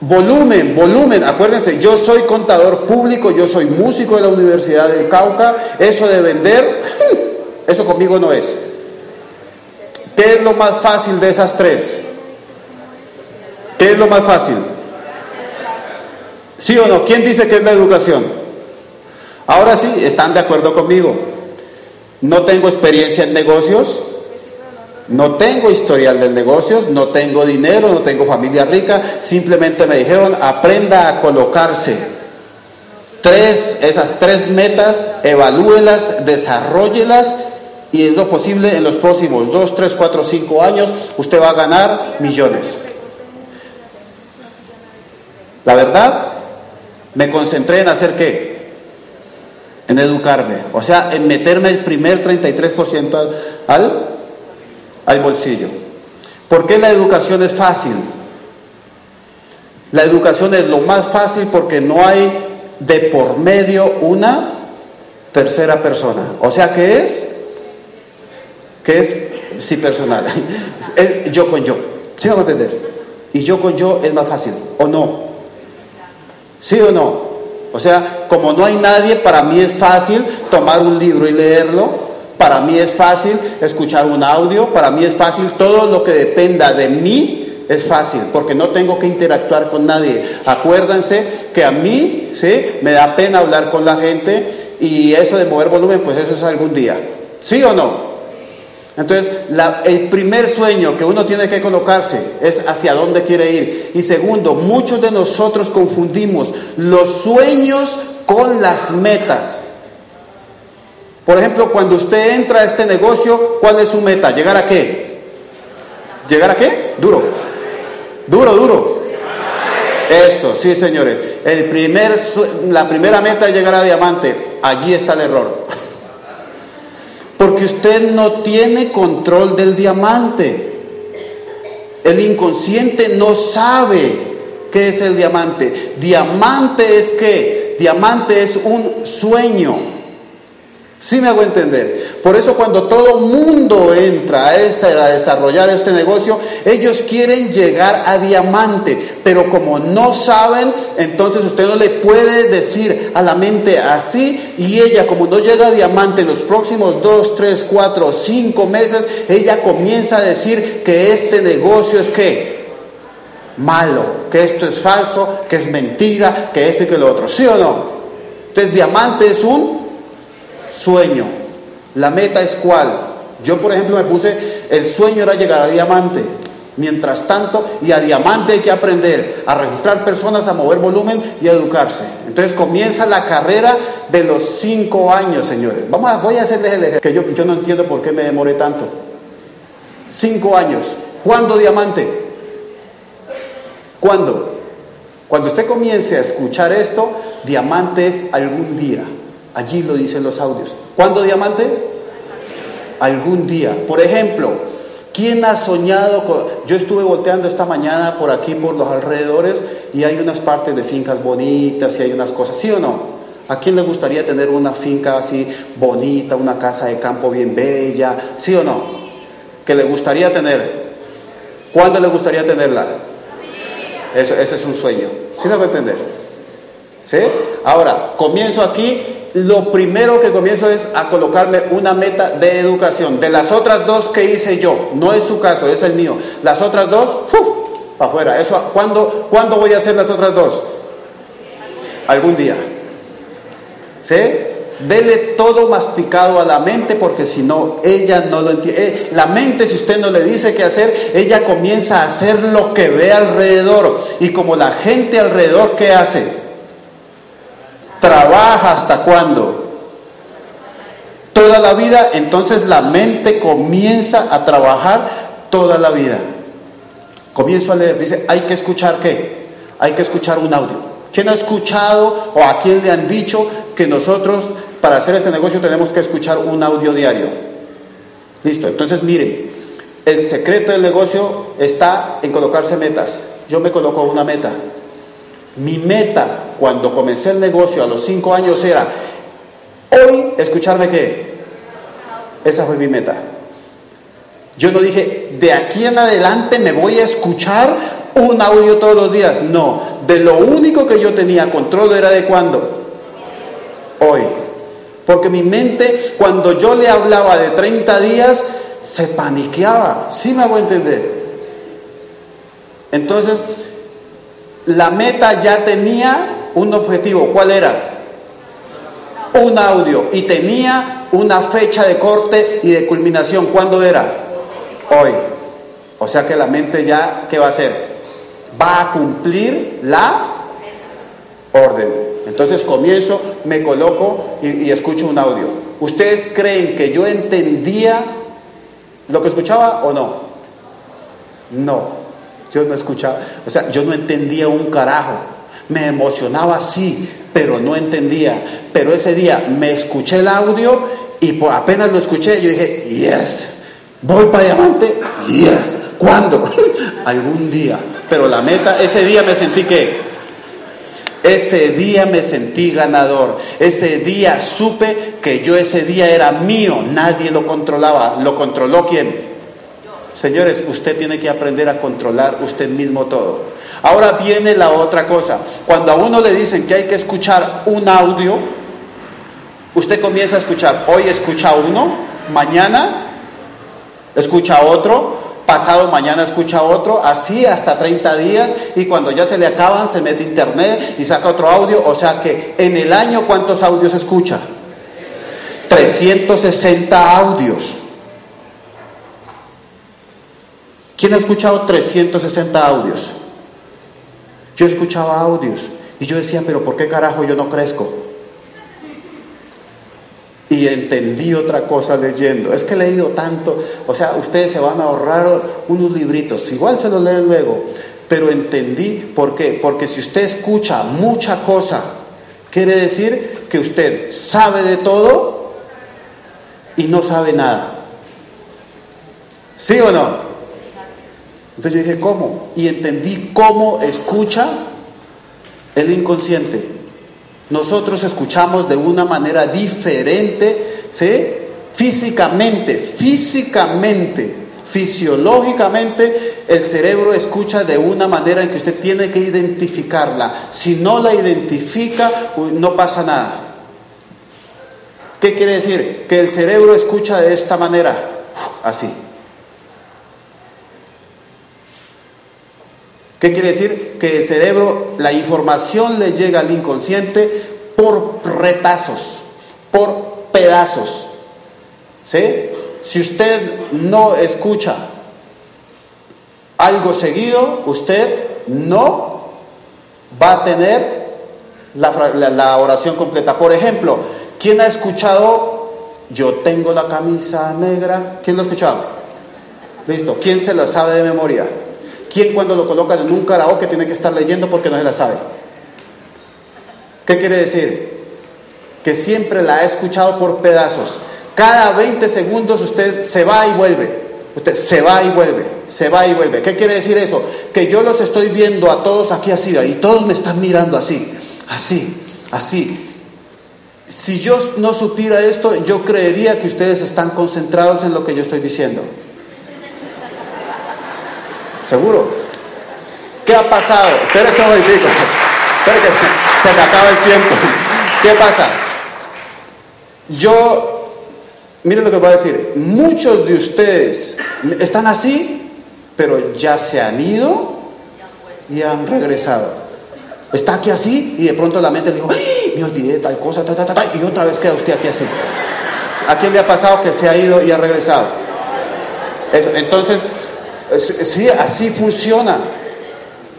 volumen, volumen, acuérdense, yo soy contador público, yo soy músico de la Universidad del Cauca, eso de vender, eso conmigo no es. ¿Qué es lo más fácil de esas tres? ¿Qué es lo más fácil? ¿Sí o no? ¿Quién dice que es la educación? Ahora sí, están de acuerdo conmigo. No tengo experiencia en negocios, no tengo historial de negocios, no tengo dinero, no tengo familia rica, simplemente me dijeron aprenda a colocarse. Tres, esas tres metas, evalúelas, desarrollelas y es lo posible en los próximos dos, tres, cuatro, cinco años usted va a ganar millones. La verdad, me concentré en hacer qué? En educarme, o sea, en meterme el primer 33% al, al, bolsillo. ¿Por qué la educación es fácil? La educación es lo más fácil porque no hay de por medio una tercera persona. O sea, ¿qué es? ¿Qué es? Sí, personal. Es yo con yo. ¿Sí vamos a entender? Y yo con yo es más fácil, ¿o no? ¿Sí o no? O sea, como no hay nadie, para mí es fácil tomar un libro y leerlo, para mí es fácil escuchar un audio, para mí es fácil todo lo que dependa de mí es fácil, porque no tengo que interactuar con nadie. Acuérdense que a mí, ¿sí? Me da pena hablar con la gente y eso de mover volumen, pues eso es algún día. ¿Sí o no? Entonces, el primer sueño que uno tiene que colocarse es hacia dónde quiere ir. Y segundo, muchos de nosotros confundimos los sueños con las metas. Por ejemplo, cuando usted entra a este negocio, ¿cuál es su meta? ¿Llegar a qué? ¿Llegar a qué? Duro. Duro, duro. Eso, sí, señores. El primer, la primera meta es llegar a diamante. Allí está el error. Porque usted no tiene control del diamante. El inconsciente no sabe qué es el diamante. Diamante es qué? Diamante es un sueño. Sí me hago entender. Por eso cuando todo mundo entra a, a desarrollar este negocio, ellos quieren llegar a diamante, pero como no saben, entonces usted no le puede decir a la mente así y ella como no llega a diamante en los próximos dos, tres, cuatro, cinco meses, ella comienza a decir que este negocio es que malo, que esto es falso, que es mentira, que esto y que lo otro. ¿Sí o no? Entonces diamante es un sueño. La meta es cuál. Yo, por ejemplo, me puse, el sueño era llegar a diamante. Mientras tanto, y a diamante hay que aprender a registrar personas, a mover volumen y a educarse. Entonces comienza la carrera de los cinco años, señores. Vamos a, voy a hacerles el ejemplo, que yo, no entiendo por qué me demoré tanto. Cinco años. ¿Cuándo diamante? ¿Cuándo? Cuando usted comience a escuchar esto, diamante es algún día. Allí lo dicen los audios. ¿Cuándo diamante? Algún día. Por ejemplo, ¿Quién ha soñado? Yo estuve volteando esta mañana por aquí, por los alrededores, y hay unas partes de fincas bonitas y hay unas cosas, ¿sí o no? ¿A quién le gustaría tener una finca así bonita, una casa de campo bien bella? ¿Sí o no? ¿Que le gustaría tener? ¿Cuándo le gustaría tenerla? Eso, ese es un sueño. ¿Sí me va a? ¿Sí? Ahora, comienzo aquí. Lo primero que comienzo es a colocarme una meta de educación. De las otras dos que hice yo, no es su caso, es el mío. Las otras dos, para afuera. Eso, ¿cuándo, ¿Cuándo voy a hacer las otras dos? Algún día. ¿Sí? Dele todo masticado a la mente porque si no, ella no lo entiende. Eh, la mente, si usted no le dice qué hacer, ella comienza a hacer lo que ve alrededor. Y como la gente alrededor, ¿qué hace? Trabaja hasta cuándo? Toda la vida, entonces la mente comienza a trabajar toda la vida. Comienzo a leer, dice, hay que escuchar qué? Hay que escuchar un audio. ¿Quién ha escuchado o a quién le han dicho que nosotros para hacer este negocio tenemos que escuchar un audio diario? Listo, entonces miren, el secreto del negocio está en colocarse metas. Yo me coloco una meta. Mi meta cuando comencé el negocio a los cinco años era, hoy escucharme qué. Esa fue mi meta. Yo no dije, de aquí en adelante me voy a escuchar un audio todos los días. No, de lo único que yo tenía control era de cuándo. Hoy. Porque mi mente, cuando yo le hablaba de 30 días, se paniqueaba. ¿Sí me hago entender? Entonces, la meta ya tenía un objetivo. ¿Cuál era? Un audio. Y tenía una fecha de corte y de culminación. ¿Cuándo era? Hoy. O sea que la mente ya, ¿qué va a hacer? Va a cumplir la orden. Entonces comienzo, me coloco y, y escucho un audio. ¿Ustedes creen que yo entendía lo que escuchaba o no? No. Yo no escuchaba, o sea, yo no entendía un carajo. Me emocionaba sí, pero no entendía. Pero ese día me escuché el audio y apenas lo escuché, yo dije, yes, voy para diamante, yes. ¿Cuándo? Algún día. Pero la meta, ese día me sentí que, ese día me sentí ganador. Ese día supe que yo ese día era mío, nadie lo controlaba. ¿Lo controló quién? Señores, usted tiene que aprender a controlar usted mismo todo. Ahora viene la otra cosa. Cuando a uno le dicen que hay que escuchar un audio, usted comienza a escuchar. Hoy escucha uno, mañana escucha otro, pasado mañana escucha otro, así hasta 30 días y cuando ya se le acaban se mete internet y saca otro audio. O sea que en el año ¿cuántos audios escucha? 360 audios. ¿Quién ha escuchado 360 audios? Yo escuchaba audios y yo decía, pero ¿por qué carajo yo no crezco? Y entendí otra cosa leyendo. Es que he leído tanto, o sea, ustedes se van a ahorrar unos libritos, igual se los leen luego, pero entendí por qué. Porque si usted escucha mucha cosa, quiere decir que usted sabe de todo y no sabe nada. ¿Sí o no? Entonces yo dije, ¿cómo? Y entendí cómo escucha el inconsciente. Nosotros escuchamos de una manera diferente, ¿sí? Físicamente, físicamente, fisiológicamente, el cerebro escucha de una manera en que usted tiene que identificarla. Si no la identifica, no pasa nada. ¿Qué quiere decir? Que el cerebro escucha de esta manera, así. ¿Qué quiere decir? Que el cerebro, la información le llega al inconsciente por retazos, por pedazos. ¿Sí? Si usted no escucha algo seguido, usted no va a tener la, oración completa. Por ejemplo, ¿quién ha escuchado yo tengo la camisa negra? ¿Quién lo ha escuchado? Listo. ¿Quién se la sabe de memoria? ¿Quién cuando lo colocan en un karaoke tiene que estar leyendo porque no se la sabe? ¿Qué quiere decir? Que siempre la ha escuchado por pedazos. Cada 20 segundos usted se va y vuelve. Usted se va y vuelve, se va y vuelve. ¿Qué quiere decir eso? Que yo los estoy viendo a todos aquí así, y todos me están mirando así, así, así. Si yo no supiera esto, yo creería que ustedes están concentrados en lo que yo estoy diciendo. ¿Seguro? ¿Qué ha pasado? Espera un momentito. Espera que se, se me acaba el tiempo. ¿Qué pasa? Yo, miren lo que voy a decir. Muchos de ustedes están así, pero ya se han ido y han regresado. Está aquí así y de pronto la mente le dijo, ¡Ay, me olvidé tal cosa, ta, ta, ta, y otra vez queda usted aquí así. ¿A quién le ha pasado que se ha ido y ha regresado? Entonces, sí, así funciona.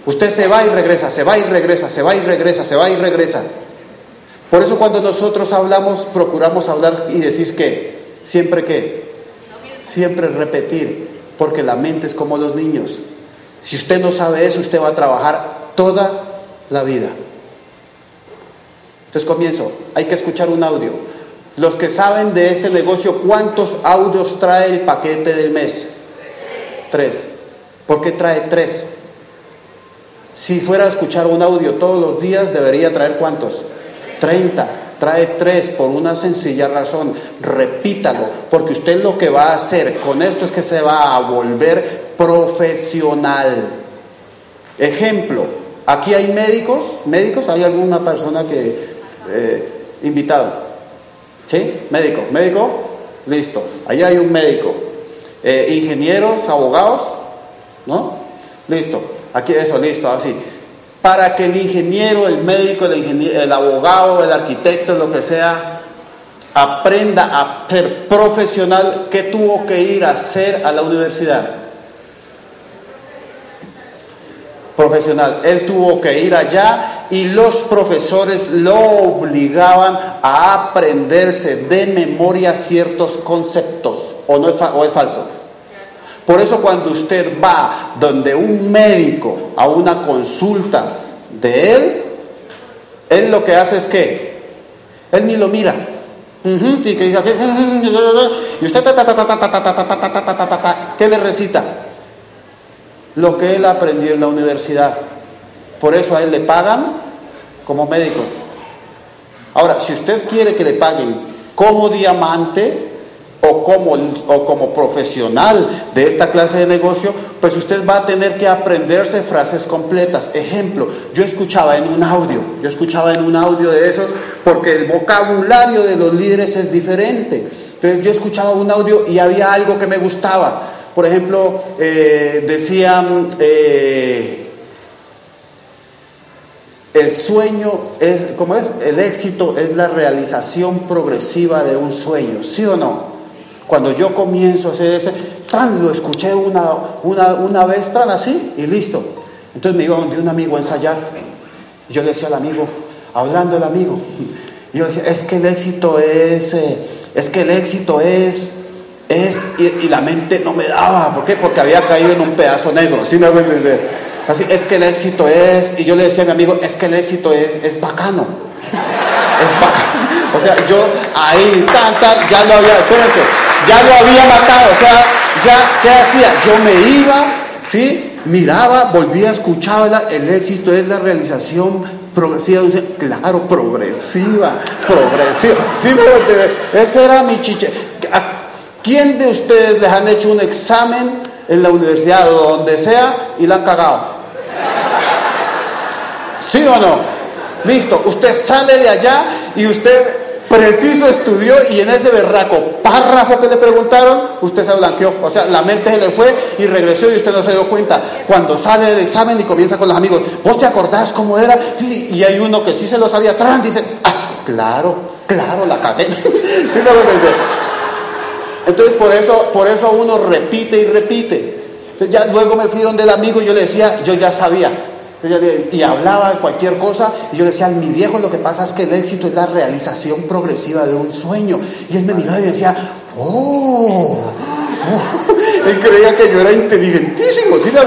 Usted se va y regresa, se va y regresa, se va y regresa, se va y regresa. Por eso cuando nosotros hablamos, procuramos hablar y decir que, siempre que, siempre repetir, porque la mente es como los niños. Si usted no sabe eso, usted va a trabajar toda la vida. Entonces comienzo, hay que escuchar un audio. Los que saben de este negocio, ¿cuántos audios trae el paquete del mes? Tres. ¿Por qué trae tres? Si fuera a escuchar un audio todos los días, debería traer cuántos? Treinta. Trae tres por una sencilla razón. Repítalo, porque usted lo que va a hacer con esto es que se va a volver profesional. Ejemplo, aquí hay médicos, médicos, hay alguna persona que, eh, invitado, ¿sí? Médico, médico, listo, allá hay un médico. Eh, ingenieros, abogados, ¿no? Listo, aquí eso, listo, así. Para que el ingeniero, el médico, el, el abogado, el arquitecto, lo que sea, aprenda a ser profesional, ¿qué tuvo que ir a hacer a la universidad? Profesional. Él tuvo que ir allá y los profesores lo obligaban a aprenderse de memoria ciertos conceptos. ¿O, no es, o es falso? Por eso cuando usted va donde un médico a una consulta de él, él lo que hace es que él ni lo mira. sí, que y usted ¿qué le recita? Lo que él aprendió en la universidad. Por eso a él le pagan como médico. Ahora, si usted quiere que le paguen como diamante, o como, o como profesional de esta clase de negocio, pues usted va a tener que aprenderse frases completas. Ejemplo, yo escuchaba en un audio, yo escuchaba en un audio de esos, porque el vocabulario de los líderes es diferente. Entonces yo escuchaba un audio y había algo que me gustaba. Por ejemplo, eh, decían, eh, el sueño es, ¿cómo es? El éxito es la realización progresiva de un sueño, ¿sí o no? Cuando yo comienzo a hacer ese, tran, lo escuché una, una, una vez, tran, así, y listo. Entonces me iba donde un amigo a ensayar. Y yo le decía al amigo, hablando el amigo, y yo decía, es que el éxito es, eh, es que el éxito es, es, y, la mente no me daba, ¿por qué? Porque había caído en un pedazo negro, ¿sí me voy a entender? Así, es que el éxito es, y yo le decía a mi amigo, es que el éxito es, es bacano. Es bacano. O sea, yo ahí, tan, tan, ya lo había, espérense, ya lo había matado, ya, ¿qué hacía? Yo me iba, ¿sí? Miraba, volvía, escuchaba, el éxito es la realización progresiva, claro, progresiva, progresiva, ¿sí? Ese era mi chiche. quién de ustedes les han hecho un examen en la universidad o donde sea y la han cagado? ¿Sí o no? Listo, usted sale de allá y usted preciso estudió y en ese berraco párrafo que le preguntaron, usted se blanqueó. O sea, la mente se le fue y regresó y usted no se dio cuenta. Cuando sale del examen y comienza con los amigos, ¿vos te acordás cómo era? Y hay uno que sí se lo sabía, atrás dice, ah, claro, claro, la cagué. ¿Sí Entonces por eso, por eso uno repite y repite. Entonces ya luego me fui donde el amigo y yo le decía, yo ya sabía, y hablaba de cualquier cosa, y yo le decía, mi viejo, lo que pasa es que el éxito es la realización progresiva de un sueño. Y él me miraba y me decía, oh, oh". él creía que yo era inteligentísimo, ¿sí me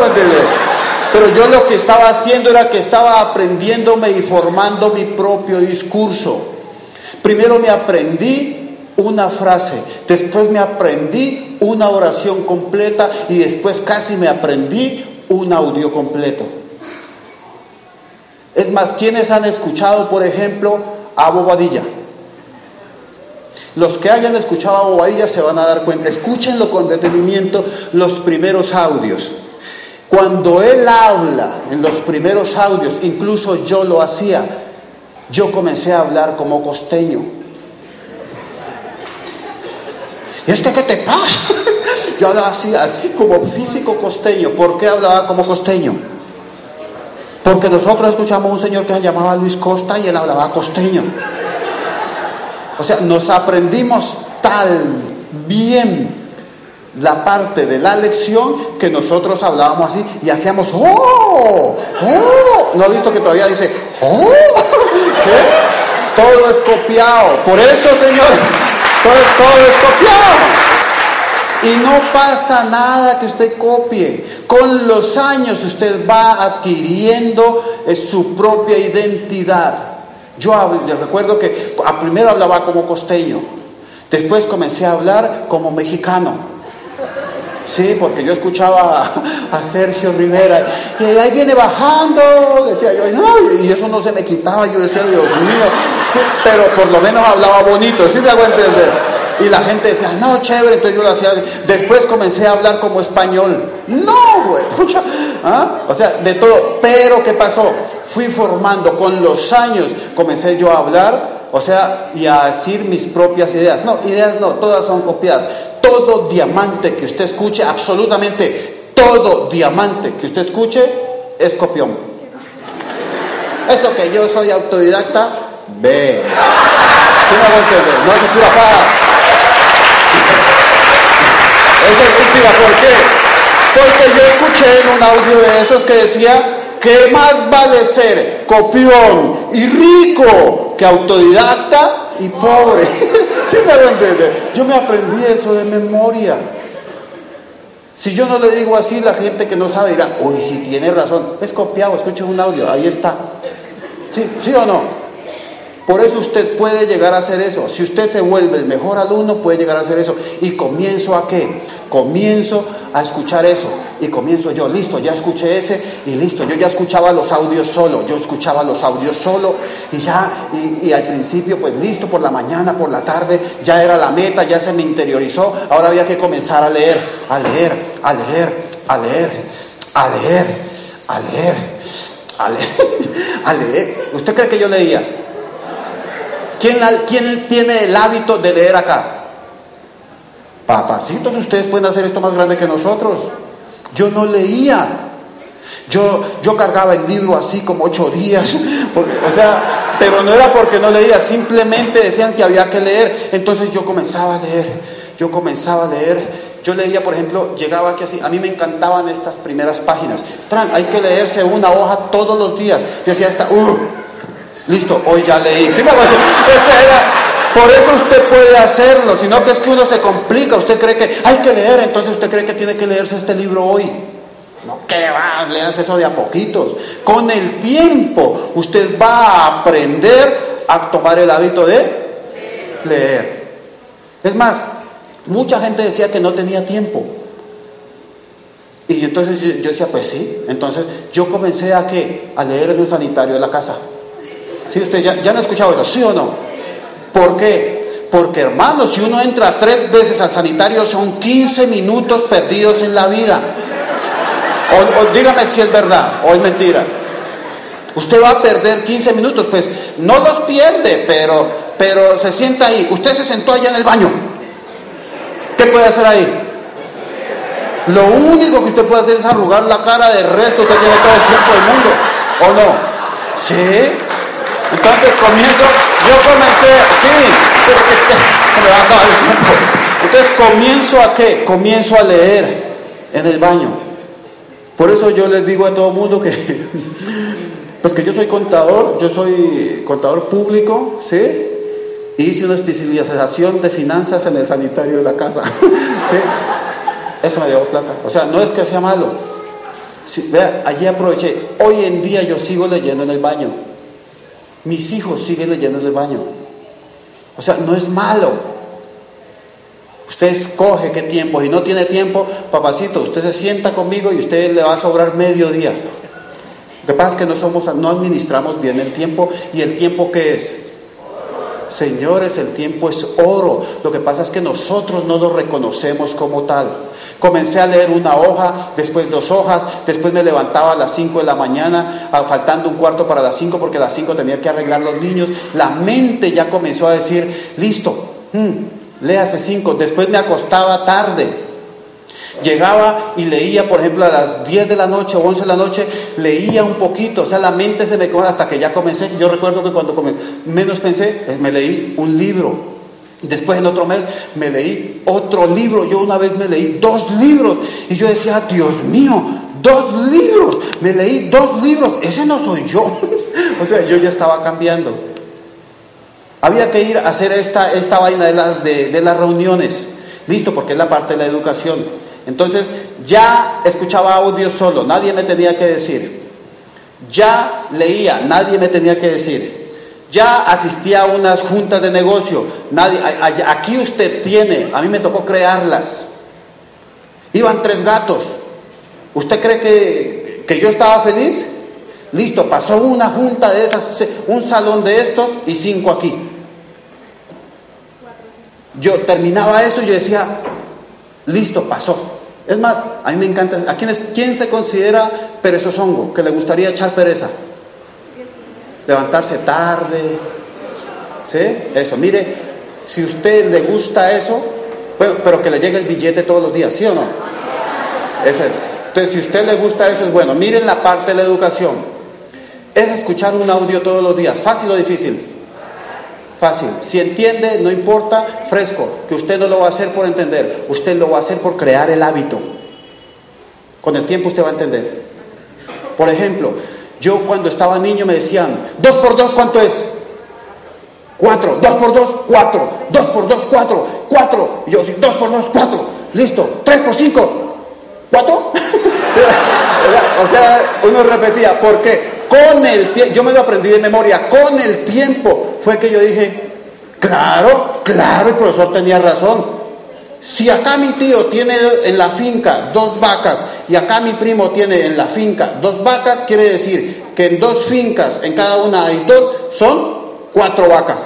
Pero yo lo que estaba haciendo era que estaba aprendiéndome y formando mi propio discurso. Primero me aprendí una frase, después me aprendí una oración completa y después casi me aprendí un audio completo. Es más, ¿quiénes han escuchado, por ejemplo, a Bobadilla? Los que hayan escuchado a Bobadilla se van a dar cuenta. Escúchenlo con detenimiento los primeros audios. Cuando él habla en los primeros audios, incluso yo lo hacía, yo comencé a hablar como costeño. ¿Y este qué te pasa? Yo hablaba así, así como físico costeño. ¿Por qué hablaba como costeño? Porque nosotros escuchamos a un señor que se llamaba Luis Costa y él hablaba costeño. O sea, nos aprendimos tal bien la parte de la lección que nosotros hablábamos así y hacíamos ¡Oh! ¡Oh! ¿No ha visto que todavía dice ¡Oh! ¿Qué? Todo es copiado. Por eso, señores, todo, todo es copiado. Y no pasa nada que usted copie. Con los años usted va adquiriendo eh, su propia identidad. Yo recuerdo que primero hablaba como costeño, después comencé a hablar como mexicano. Sí, porque yo escuchaba a, Sergio Rivera y ahí viene bajando, decía yo, y eso no se me quitaba, yo decía, Dios mío, pero por lo menos hablaba bonito, ¿sí me hago entender? Y la gente decía, no, chévere, entonces yo lo hacía. Después comencé a hablar como español. No, güey, escucha. ¿ah? O sea, de todo. Pero, ¿qué pasó? Fui formando, con los años comencé yo a hablar, o sea, y a decir mis propias ideas. No, ideas no, todas son copiadas. Todo diamante que usted escuche, absolutamente todo diamante que usted escuche, es copión. Eso que yo soy autodidacta, ve. no es pura paz. Es ¿por qué? Porque yo escuché en un audio de esos que decía que más vale ser copión y rico que autodidacta y pobre. ¿Sí me lo entender? Yo me aprendí eso de memoria. Si yo no le digo así, la gente que no sabe dirá, uy, si tiene razón, es copiado, escuche un audio, ahí está. ¿Sí, ¿Sí o no? Por eso usted puede llegar a hacer eso. Si usted se vuelve el mejor alumno, puede llegar a hacer eso. ¿Y comienzo a qué? Comienzo a escuchar eso. Y comienzo yo, listo, ya escuché ese y listo. Yo ya escuchaba los audios solo. Yo escuchaba los audios solo y ya, y, al principio, pues listo, por la mañana, por la tarde, ya era la meta, ya se me interiorizó. Ahora había que comenzar a leer, a leer, a leer, a leer, a leer, a leer, a leer, a leer. ¿Usted cree que yo leía? ¿Quién, tiene el hábito de leer acá? Papacitos, ustedes pueden hacer esto más grande que nosotros. Yo no leía. Yo, yo cargaba el libro así como ocho días. o sea, pero no era porque no leía, simplemente decían que había que leer. Entonces yo comenzaba a leer. Yo comenzaba a leer. Yo leía, por ejemplo, llegaba aquí así, a mí me encantaban estas primeras páginas. Tran, hay que leerse una hoja todos los días. Yo decía, esta, uh, Listo, hoy ya leí. Este por eso usted puede hacerlo, sino que es que uno se complica, usted cree que hay que leer, entonces usted cree que tiene que leerse este libro hoy. No, que va, leas eso de a poquitos. Con el tiempo usted va a aprender a tomar el hábito de leer. Es más, mucha gente decía que no tenía tiempo. Y entonces yo, decía, pues sí. Entonces yo comencé a qué? A leer en el sanitario de la casa. ¿Sí? Usted ya, ya no ha escuchado eso, ¿sí o no? ¿Por qué? Porque hermano, si uno entra tres veces al sanitario son 15 minutos perdidos en la vida. Dígame si es verdad o es mentira. Usted va a perder 15 minutos, pues no los pierde, pero, pero se sienta ahí. Usted se sentó allá en el baño. ¿Qué puede hacer ahí? Lo único que usted puede hacer es arrugar la cara, de resto usted tiene todo el tiempo del mundo. ¿O no? ¿Sí? Entonces comienzo, yo comencé, sí, me va a el tiempo. Entonces comienzo a qué? Comienzo a leer en el baño. Por eso yo les digo a todo mundo que, pues que yo soy contador, yo soy contador público, ¿sí? hice una especialización de finanzas en el sanitario de la casa, ¿sí? Eso me dio plata. O sea, no es que sea malo. vea, allí aproveché. Hoy en día yo sigo leyendo en el baño. Mis hijos siguen leyendo en el baño. O sea, no es malo. Usted escoge qué tiempo. Si no tiene tiempo, papacito, usted se sienta conmigo y usted le va a sobrar medio día. Lo que pasa es que no, somos, no administramos bien el tiempo. ¿Y el tiempo qué es? Señores, el tiempo es oro. Lo que pasa es que nosotros no lo reconocemos como tal. Comencé a leer una hoja, después dos hojas, después me levantaba a las 5 de la mañana, faltando un cuarto para las 5 porque a las 5 tenía que arreglar los niños. La mente ya comenzó a decir, listo, hmm, léase 5. Después me acostaba tarde. Llegaba y leía, por ejemplo, a las 10 de la noche o 11 de la noche, leía un poquito, o sea, la mente se me quedó hasta que ya comencé. Yo recuerdo que cuando menos pensé, eh, me leí un libro. Después en otro mes me leí otro libro. Yo una vez me leí dos libros y yo decía, Dios mío, dos libros. Me leí dos libros. Ese no soy yo. o sea, yo ya estaba cambiando. Había que ir a hacer esta, esta vaina de las, de las reuniones. Listo, porque es la parte de la educación. Entonces ya escuchaba audio solo, nadie me tenía que decir. Ya leía, nadie me tenía que decir. Ya asistía a unas juntas de negocio, nadie, aquí usted tiene, a mí me tocó crearlas. Iban tres gatos. ¿Usted cree que, que yo estaba feliz? Listo, pasó una junta de esas, un salón de estos y cinco aquí. Yo terminaba eso y yo decía, listo, pasó. Es más, a mí me encanta, ¿a quién, es, quién se considera perezosongo? Que le gustaría echar pereza. Levantarse tarde. ¿Sí? Eso, mire, si usted le gusta eso, bueno, pero que le llegue el billete todos los días, ¿sí o no? Entonces, si a usted le gusta eso, es bueno. Miren la parte de la educación. Es escuchar un audio todos los días. ¿Fácil o difícil? Fácil. Si entiende, no importa, fresco, que usted no lo va a hacer por entender, usted lo va a hacer por crear el hábito. Con el tiempo usted va a entender. Por ejemplo, yo cuando estaba niño me decían, dos por dos, ¿cuánto es? Cuatro, dos por dos, cuatro, dos por dos, cuatro, cuatro. yo, dos por dos, cuatro, listo, tres por cinco, cuatro. o sea, uno repetía, ¿por qué? Con el tiempo, yo me lo aprendí de memoria, con el tiempo fue que yo dije, claro, claro, el profesor tenía razón. Si acá mi tío tiene en la finca dos vacas y acá mi primo tiene en la finca dos vacas, quiere decir que en dos fincas, en cada una hay dos, son cuatro vacas.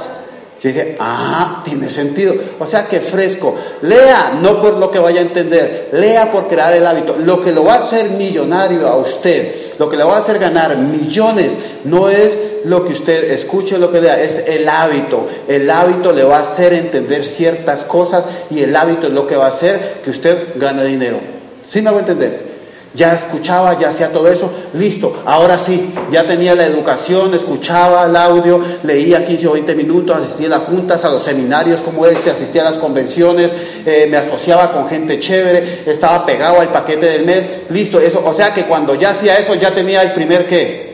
Yo dije, ah, tiene sentido. O sea que fresco. Lea, no por lo que vaya a entender, lea por crear el hábito. Lo que lo va a hacer millonario a usted, lo que le va a hacer ganar millones, no es lo que usted escuche, lo que lea, es el hábito. El hábito le va a hacer entender ciertas cosas y el hábito es lo que va a hacer que usted gane dinero. ¿Sí me a entender? ya escuchaba, ya hacía todo eso, listo, ahora sí, ya tenía la educación, escuchaba el audio, leía 15 o 20 minutos, asistía a las juntas, a los seminarios como este, asistía a las convenciones, eh, me asociaba con gente chévere, estaba pegado al paquete del mes, listo, eso, o sea que cuando ya hacía eso ya tenía el primer qué,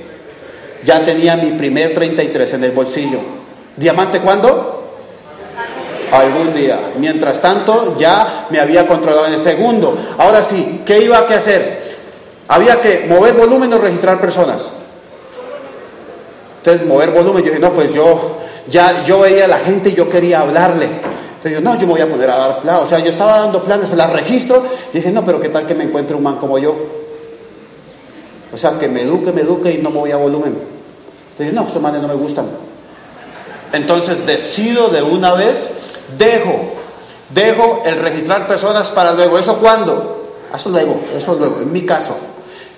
ya tenía mi primer 33 en el bolsillo. ¿Diamante cuándo? algún día. Mientras tanto, ya me había controlado en el segundo. Ahora sí, ¿qué iba a hacer? Había que mover volumen o registrar personas. Entonces, mover volumen, yo dije, no, pues yo ya yo veía a la gente y yo quería hablarle. Entonces yo, no, yo me voy a poner a dar planes. O sea, yo estaba dando planes, las registro y dije, no, pero ¿qué tal que me encuentre un man como yo? O sea, que me eduque, me eduque y no me voy a volumen. Entonces, no, esos manes no me gustan. Entonces decido de una vez, dejo, dejo el registrar personas para luego. ¿Eso cuándo? Eso luego, eso luego, en mi caso.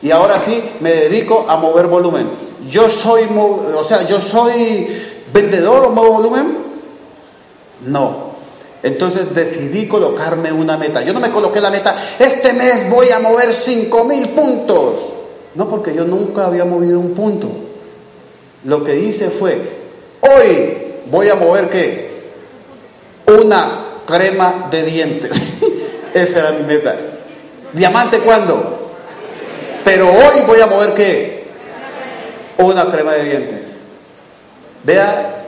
Y ahora sí me dedico a mover volumen. Yo soy, o sea, yo soy vendedor o muevo volumen. No. Entonces decidí colocarme una meta. Yo no me coloqué la meta, este mes voy a mover cinco mil puntos. No, porque yo nunca había movido un punto. Lo que hice fue, hoy voy a mover qué? Una crema de dientes. Esa era mi meta. ¿Diamante cuándo? Pero hoy voy a mover qué? Una crema de dientes. Vea,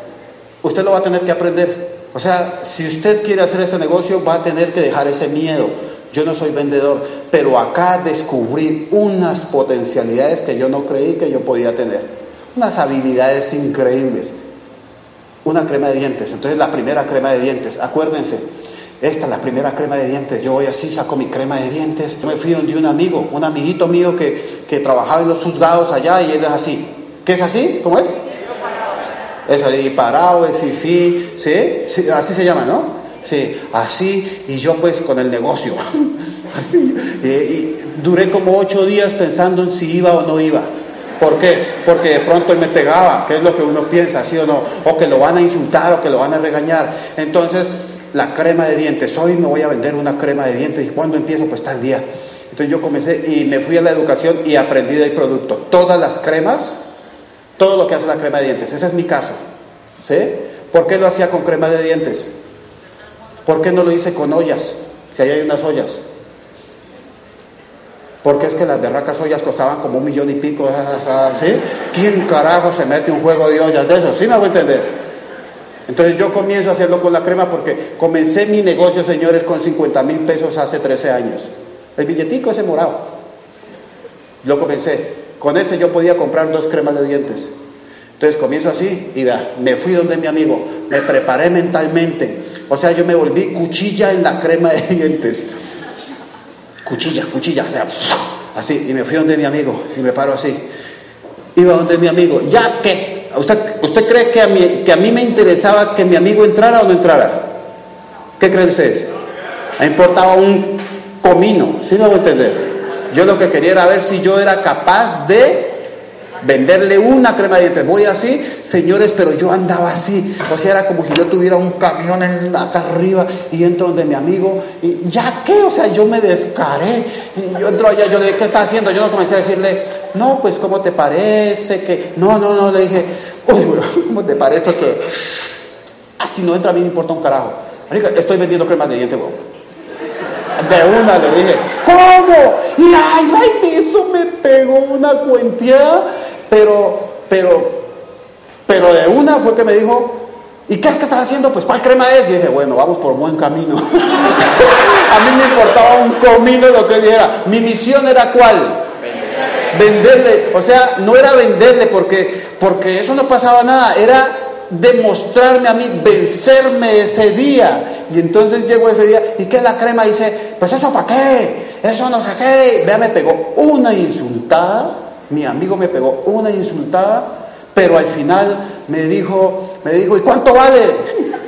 usted lo va a tener que aprender. O sea, si usted quiere hacer este negocio, va a tener que dejar ese miedo. Yo no soy vendedor, pero acá descubrí unas potencialidades que yo no creí que yo podía tener. Unas habilidades increíbles. Una crema de dientes. Entonces, la primera crema de dientes. Acuérdense esta es la primera crema de dientes. Yo voy así, saco mi crema de dientes. Me fui donde un amigo, un amiguito mío que, que trabajaba en los juzgados allá y él es así. ¿Qué es así? ¿Cómo es? Es ahí parado, es fifi, ¿sí? ¿sí? Así se llama, ¿no? Sí, así, y yo pues con el negocio, así. Y, duré como ocho días pensando en si iba o no iba. ¿Por qué? Porque de pronto él me pegaba, que es lo que uno piensa, ¿sí o no? O que lo van a insultar o que lo van a regañar. Entonces, la crema de dientes, hoy me voy a vender una crema de dientes y cuando empiezo, pues tal día. Entonces yo comencé y me fui a la educación y aprendí del producto. Todas las cremas, todo lo que hace la crema de dientes, ese es mi caso. ¿Sí? ¿Por qué lo hacía con crema de dientes? ¿Por qué no lo hice con ollas? Si ahí hay unas ollas. Porque es que las berracas ollas costaban como un millón y pico. ¿sí? ¿Quién carajo se mete un juego de ollas de eso? ¿Sí me voy a entender? Entonces yo comienzo a hacerlo con la crema porque comencé mi negocio, señores, con 50 mil pesos hace 13 años. El billetico ese morado. Yo comencé. Con ese yo podía comprar dos cremas de dientes. Entonces comienzo así y vea, me fui donde mi amigo, me preparé mentalmente. O sea, yo me volví cuchilla en la crema de dientes cuchilla, cuchilla, o sea, así, y me fui donde mi amigo, y me paro así. Iba donde mi amigo, ya que, ¿usted, usted cree que a, mí, que a mí me interesaba que mi amigo entrara o no entrara? ¿Qué creen ustedes? Me importaba un comino, ¿sí me voy a entender? Yo lo que quería era ver si yo era capaz de venderle una crema de dientes. Voy así, señores, pero yo andaba así. O sea, era como si yo tuviera un camión en, acá arriba y entro donde mi amigo. Y ya qué, o sea, yo me descaré. Yo entro allá, yo le dije, ¿qué está haciendo? Yo no comencé a decirle, no, pues, ¿cómo te parece? que No, no, no, le dije, uy, ¿cómo te parece que así no entra a mí me importa un carajo? Estoy vendiendo cremas de dientes, de una le dije, ¿cómo? Y ay, ay, eso me pegó una cuenteada, pero, pero, pero de una fue que me dijo, ¿y qué es que estás haciendo? Pues, ¿cuál crema es? Y dije, bueno, vamos por buen camino. a mí me importaba un comino lo que dijera. Mi misión era cuál? Venderle. O sea, no era venderle porque, porque eso no pasaba nada, era demostrarme a mí, vencerme ese día. Y entonces llegó ese día, ¿y qué es la crema? dice, pues eso para qué, eso no sé qué. Vea, me pegó una insultada, mi amigo me pegó una insultada, pero al final me dijo, me dijo, ¿y cuánto vale?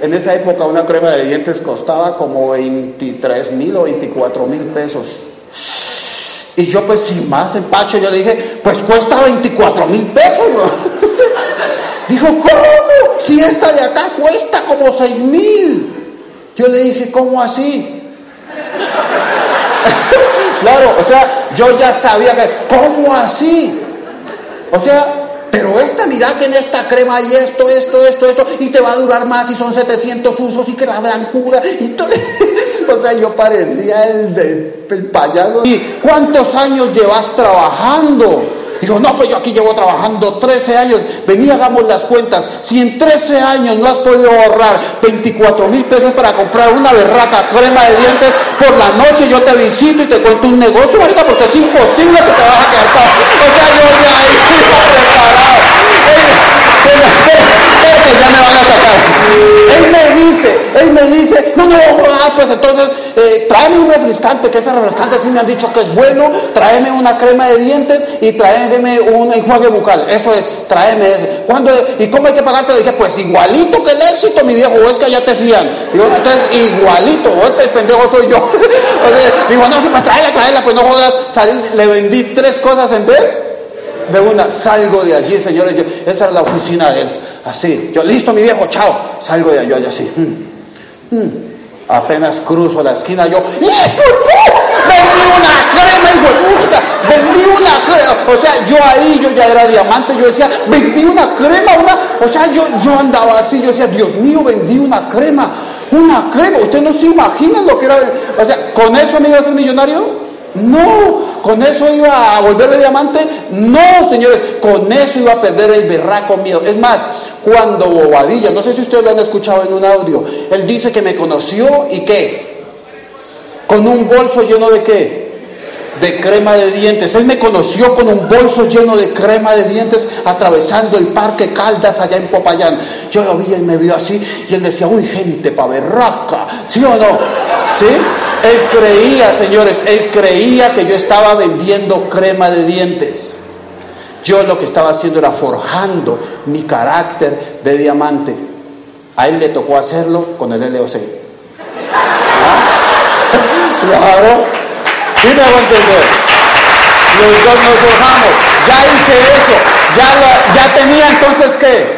En esa época una crema de dientes costaba como 23 mil o 24 mil pesos. Y yo pues sin más empacho, yo le dije, pues cuesta 24 mil pesos. Dijo, ¿cómo? Si esta de acá cuesta como seis mil. Yo le dije, ¿cómo así? claro, o sea, yo ya sabía que, ¿cómo así? O sea, pero esta, mira que en esta crema hay esto, esto, esto, esto, y te va a durar más y son 700 usos y que la blancura y todo. o sea, yo parecía el, del el payaso. ¿Y cuántos años llevas trabajando? Dijo, no, pues yo aquí llevo trabajando 13 años. Venía, hagamos las cuentas. Si en 13 años no has podido ahorrar 24 mil pesos para comprar una berraca crema de dientes, por la noche yo te visito y te cuento un negocio, porque es imposible que te vas a quedar O sea, yo ya ahí preparado que ya me van a sacar. Él me dice, él me dice, no, no, ah, pues entonces eh, refrescante, que ese refrescante sí me han dicho que es bueno, tráeme una crema de dientes y tráeme un enjuague bucal. Eso es, tráeme ese. ¿Cuándo, ¿Y cómo hay que pagarte? Le dije, pues igualito que el éxito, mi viejo, o es que ya te fían. Digo, entonces igualito, o es que el pendejo soy yo. digo, no, pues tráela, tráela, pues no jodas. le vendí tres cosas en vez de una. Salgo de allí, señores, yo, esta era la oficina de él así. Yo, listo, mi viejo, chao. Salgo de allá, así. Hmm, hmm. Apenas cruzo la esquina, yo, Vendí una crema, hijo de puta, vendí una crema. O sea, yo ahí, yo ya era diamante, yo decía, vendí una crema, una. O sea, yo, yo andaba así, yo decía, Dios mío, vendí una crema, una crema. Usted no se imagina lo que era. O sea, ¿con eso me iba a ser millonario? No, con eso iba a volverme diamante. No, señores, con eso iba a perder el berraco miedo. Es más, cuando Bobadilla, no sé si ustedes lo han escuchado en un audio, él dice que me conoció y qué, con un bolso lleno de qué, de crema de dientes. Él me conoció con un bolso lleno de crema de dientes atravesando el parque Caldas allá en Popayán. Yo lo vi, él me vio así y él decía, uy, gente pa' berraca, ¿Sí o no? ¿Sí? Él creía, señores, él creía que yo estaba vendiendo crema de dientes. Yo lo que estaba haciendo era forjando mi carácter de diamante. A él le tocó hacerlo con el LOC. ¿Ah? Claro. ¿Sí me hago? Los dos nos forjamos. Ya hice eso. Ya, ya tenía entonces qué?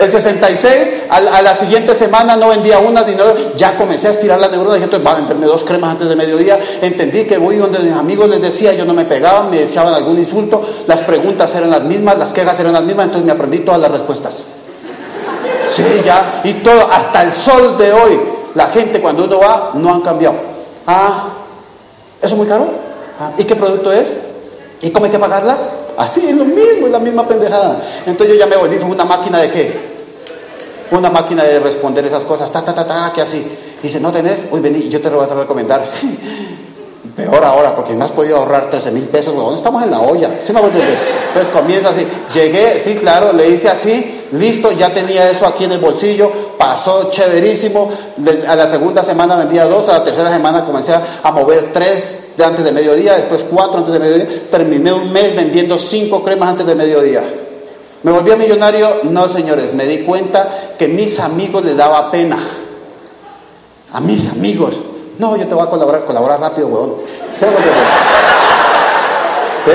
El 66, a, la siguiente semana no vendía una, sino ya comencé a estirar la neurona. Dije, entonces va a venderme dos cremas antes de mediodía. Entendí que voy donde mis amigos les decía, yo no me pegaban, me echaban algún insulto. Las preguntas eran las mismas, las quejas eran las mismas, entonces me aprendí todas las respuestas. Sí, ya, y todo, hasta el sol de hoy, la gente cuando uno va, no han cambiado. Ah, ¿eso es muy caro? Ah, ¿Y qué producto es? ¿Y cómo hay que pagarla? Así, es lo mismo, es la misma pendejada. Entonces yo ya me volví, fue una máquina de qué? Una máquina de responder esas cosas, ta, ta, ta, ta, que así. Dice, ¿no tenés? Uy, vení, yo te lo voy a recomendar. Peor ahora, porque me has podido ahorrar 13 mil pesos, ¿dónde estamos en la olla? ¿Sí me Entonces comienza así. Llegué, sí, claro, le hice así, listo, ya tenía eso aquí en el bolsillo, pasó chéverísimo. A la segunda semana vendía dos, a la tercera semana comencé a mover tres de antes de mediodía, después cuatro antes de mediodía. Terminé un mes vendiendo cinco cremas antes de mediodía. ¿Me volví millonario? No, señores, me di cuenta que mis amigos les daba pena. A mis amigos. No, yo te voy a colaborar, colaborar rápido, huevón. ¿Sí? ¿Sí?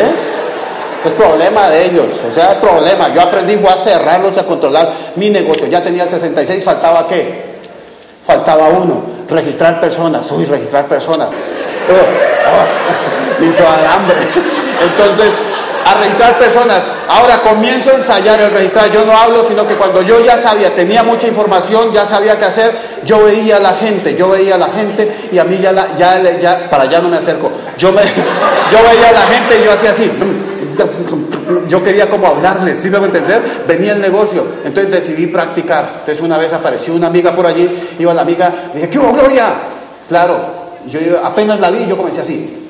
Es problema de ellos, o sea, es problema. Yo aprendí a cerrarlos, a controlar mi negocio. Ya tenía el 66, faltaba qué? Faltaba uno, registrar personas. Uy, registrar personas. Oh, me hizo. Entonces, a registrar personas. Ahora comienzo a ensayar el registrar. Yo no hablo, sino que cuando yo ya sabía, tenía mucha información, ya sabía qué hacer, yo veía a la gente, yo veía a la gente y a mí ya, ya, ya para allá no me acerco. Yo, me, yo veía a la gente y yo hacía así. Yo quería como hablarles, ¿sí me a entender? Venía el negocio, entonces decidí practicar. Entonces una vez apareció una amiga por allí, iba la amiga, dije, ¿qué hubo, Gloria? Claro, yo apenas la vi y yo comencé así.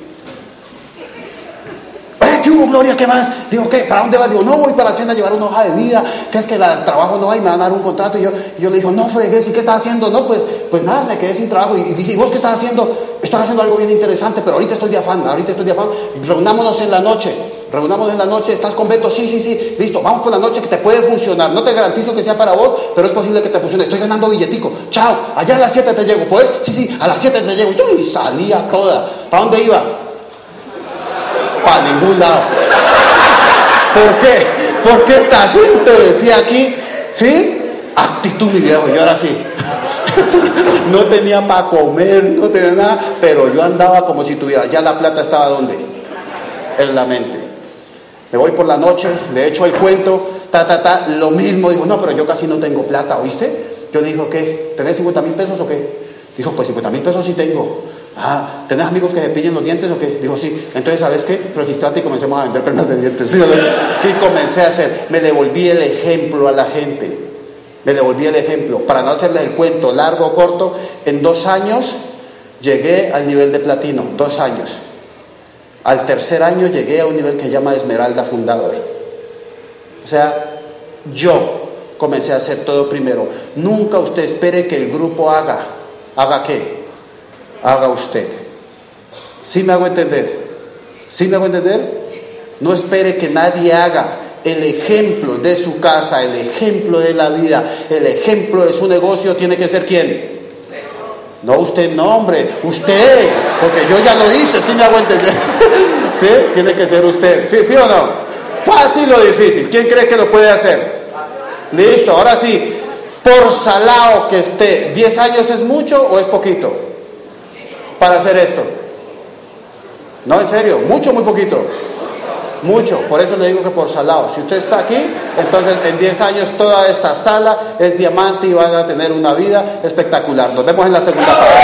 ¿Qué hubo, Gloria? ¿Qué más? Digo, ¿qué? ¿Para dónde vas? Digo, no, voy para Hacienda a llevar una hoja de vida, que es que el trabajo no hay, me van a dar un contrato. Y yo, yo le digo, no, fue ¿qué estás haciendo? No, pues, pues nada, me quedé sin trabajo. Y, ¿y vos qué estás haciendo? Estoy haciendo algo bien interesante, pero ahorita estoy de afán, ahorita estoy de afán. Reunámonos en la noche, reunámonos en la noche, ¿estás con Beto? Sí, sí, sí, listo, vamos por la noche que te puede funcionar. No te garantizo que sea para vos, pero es posible que te funcione. Estoy ganando billetico. Chao, allá a las 7 te llego, ¿puedes? Sí, sí, a las 7 te llego. Y salía toda. ¿Para dónde iba? Para ningún lado. ¿Por qué? Porque esta gente decía aquí, ¿sí? Actitud, mi viejo, yo ahora sí. no tenía para comer, no tenía nada, pero yo andaba como si tuviera, ya la plata estaba donde? En la mente. Me voy por la noche, le echo el cuento, ta, ta, ta, lo mismo, dijo, no, pero yo casi no tengo plata, ¿oíste? Yo le dijo, ¿qué? ¿Tenés 50 mil pesos o qué? Dijo, pues 50 mil pesos sí tengo. Ah, ¿tenés amigos que se pillen los dientes o qué? Dijo, sí. Entonces, ¿sabes qué? Registrate y comencemos a vender pernas de dientes. ¿Sí? ¿Qué comencé a hacer? Me devolví el ejemplo a la gente. Me devolví el ejemplo. Para no hacerles el cuento largo o corto, en dos años llegué al nivel de platino. Dos años. Al tercer año llegué a un nivel que llama Esmeralda Fundador. O sea, yo comencé a hacer todo primero. Nunca usted espere que el grupo haga. ¿Haga qué? Haga usted. ¿Sí me hago entender? ¿Sí me hago entender? No espere que nadie haga el ejemplo de su casa, el ejemplo de la vida, el ejemplo de su negocio, tiene que ser quién. No usted, no hombre, usted, porque yo ya lo hice, ¿sí me hago entender? ¿Sí? Tiene que ser usted, ¿sí, sí o no? Fácil o difícil, ¿quién cree que lo puede hacer? Listo, ahora sí, por salado que esté, ¿10 años es mucho o es poquito? Para hacer esto? No, en serio, mucho, muy poquito. Mucho, por eso le digo que por salado. Si usted está aquí, entonces en 10 años toda esta sala es diamante y van a tener una vida espectacular. Nos vemos en la segunda parte.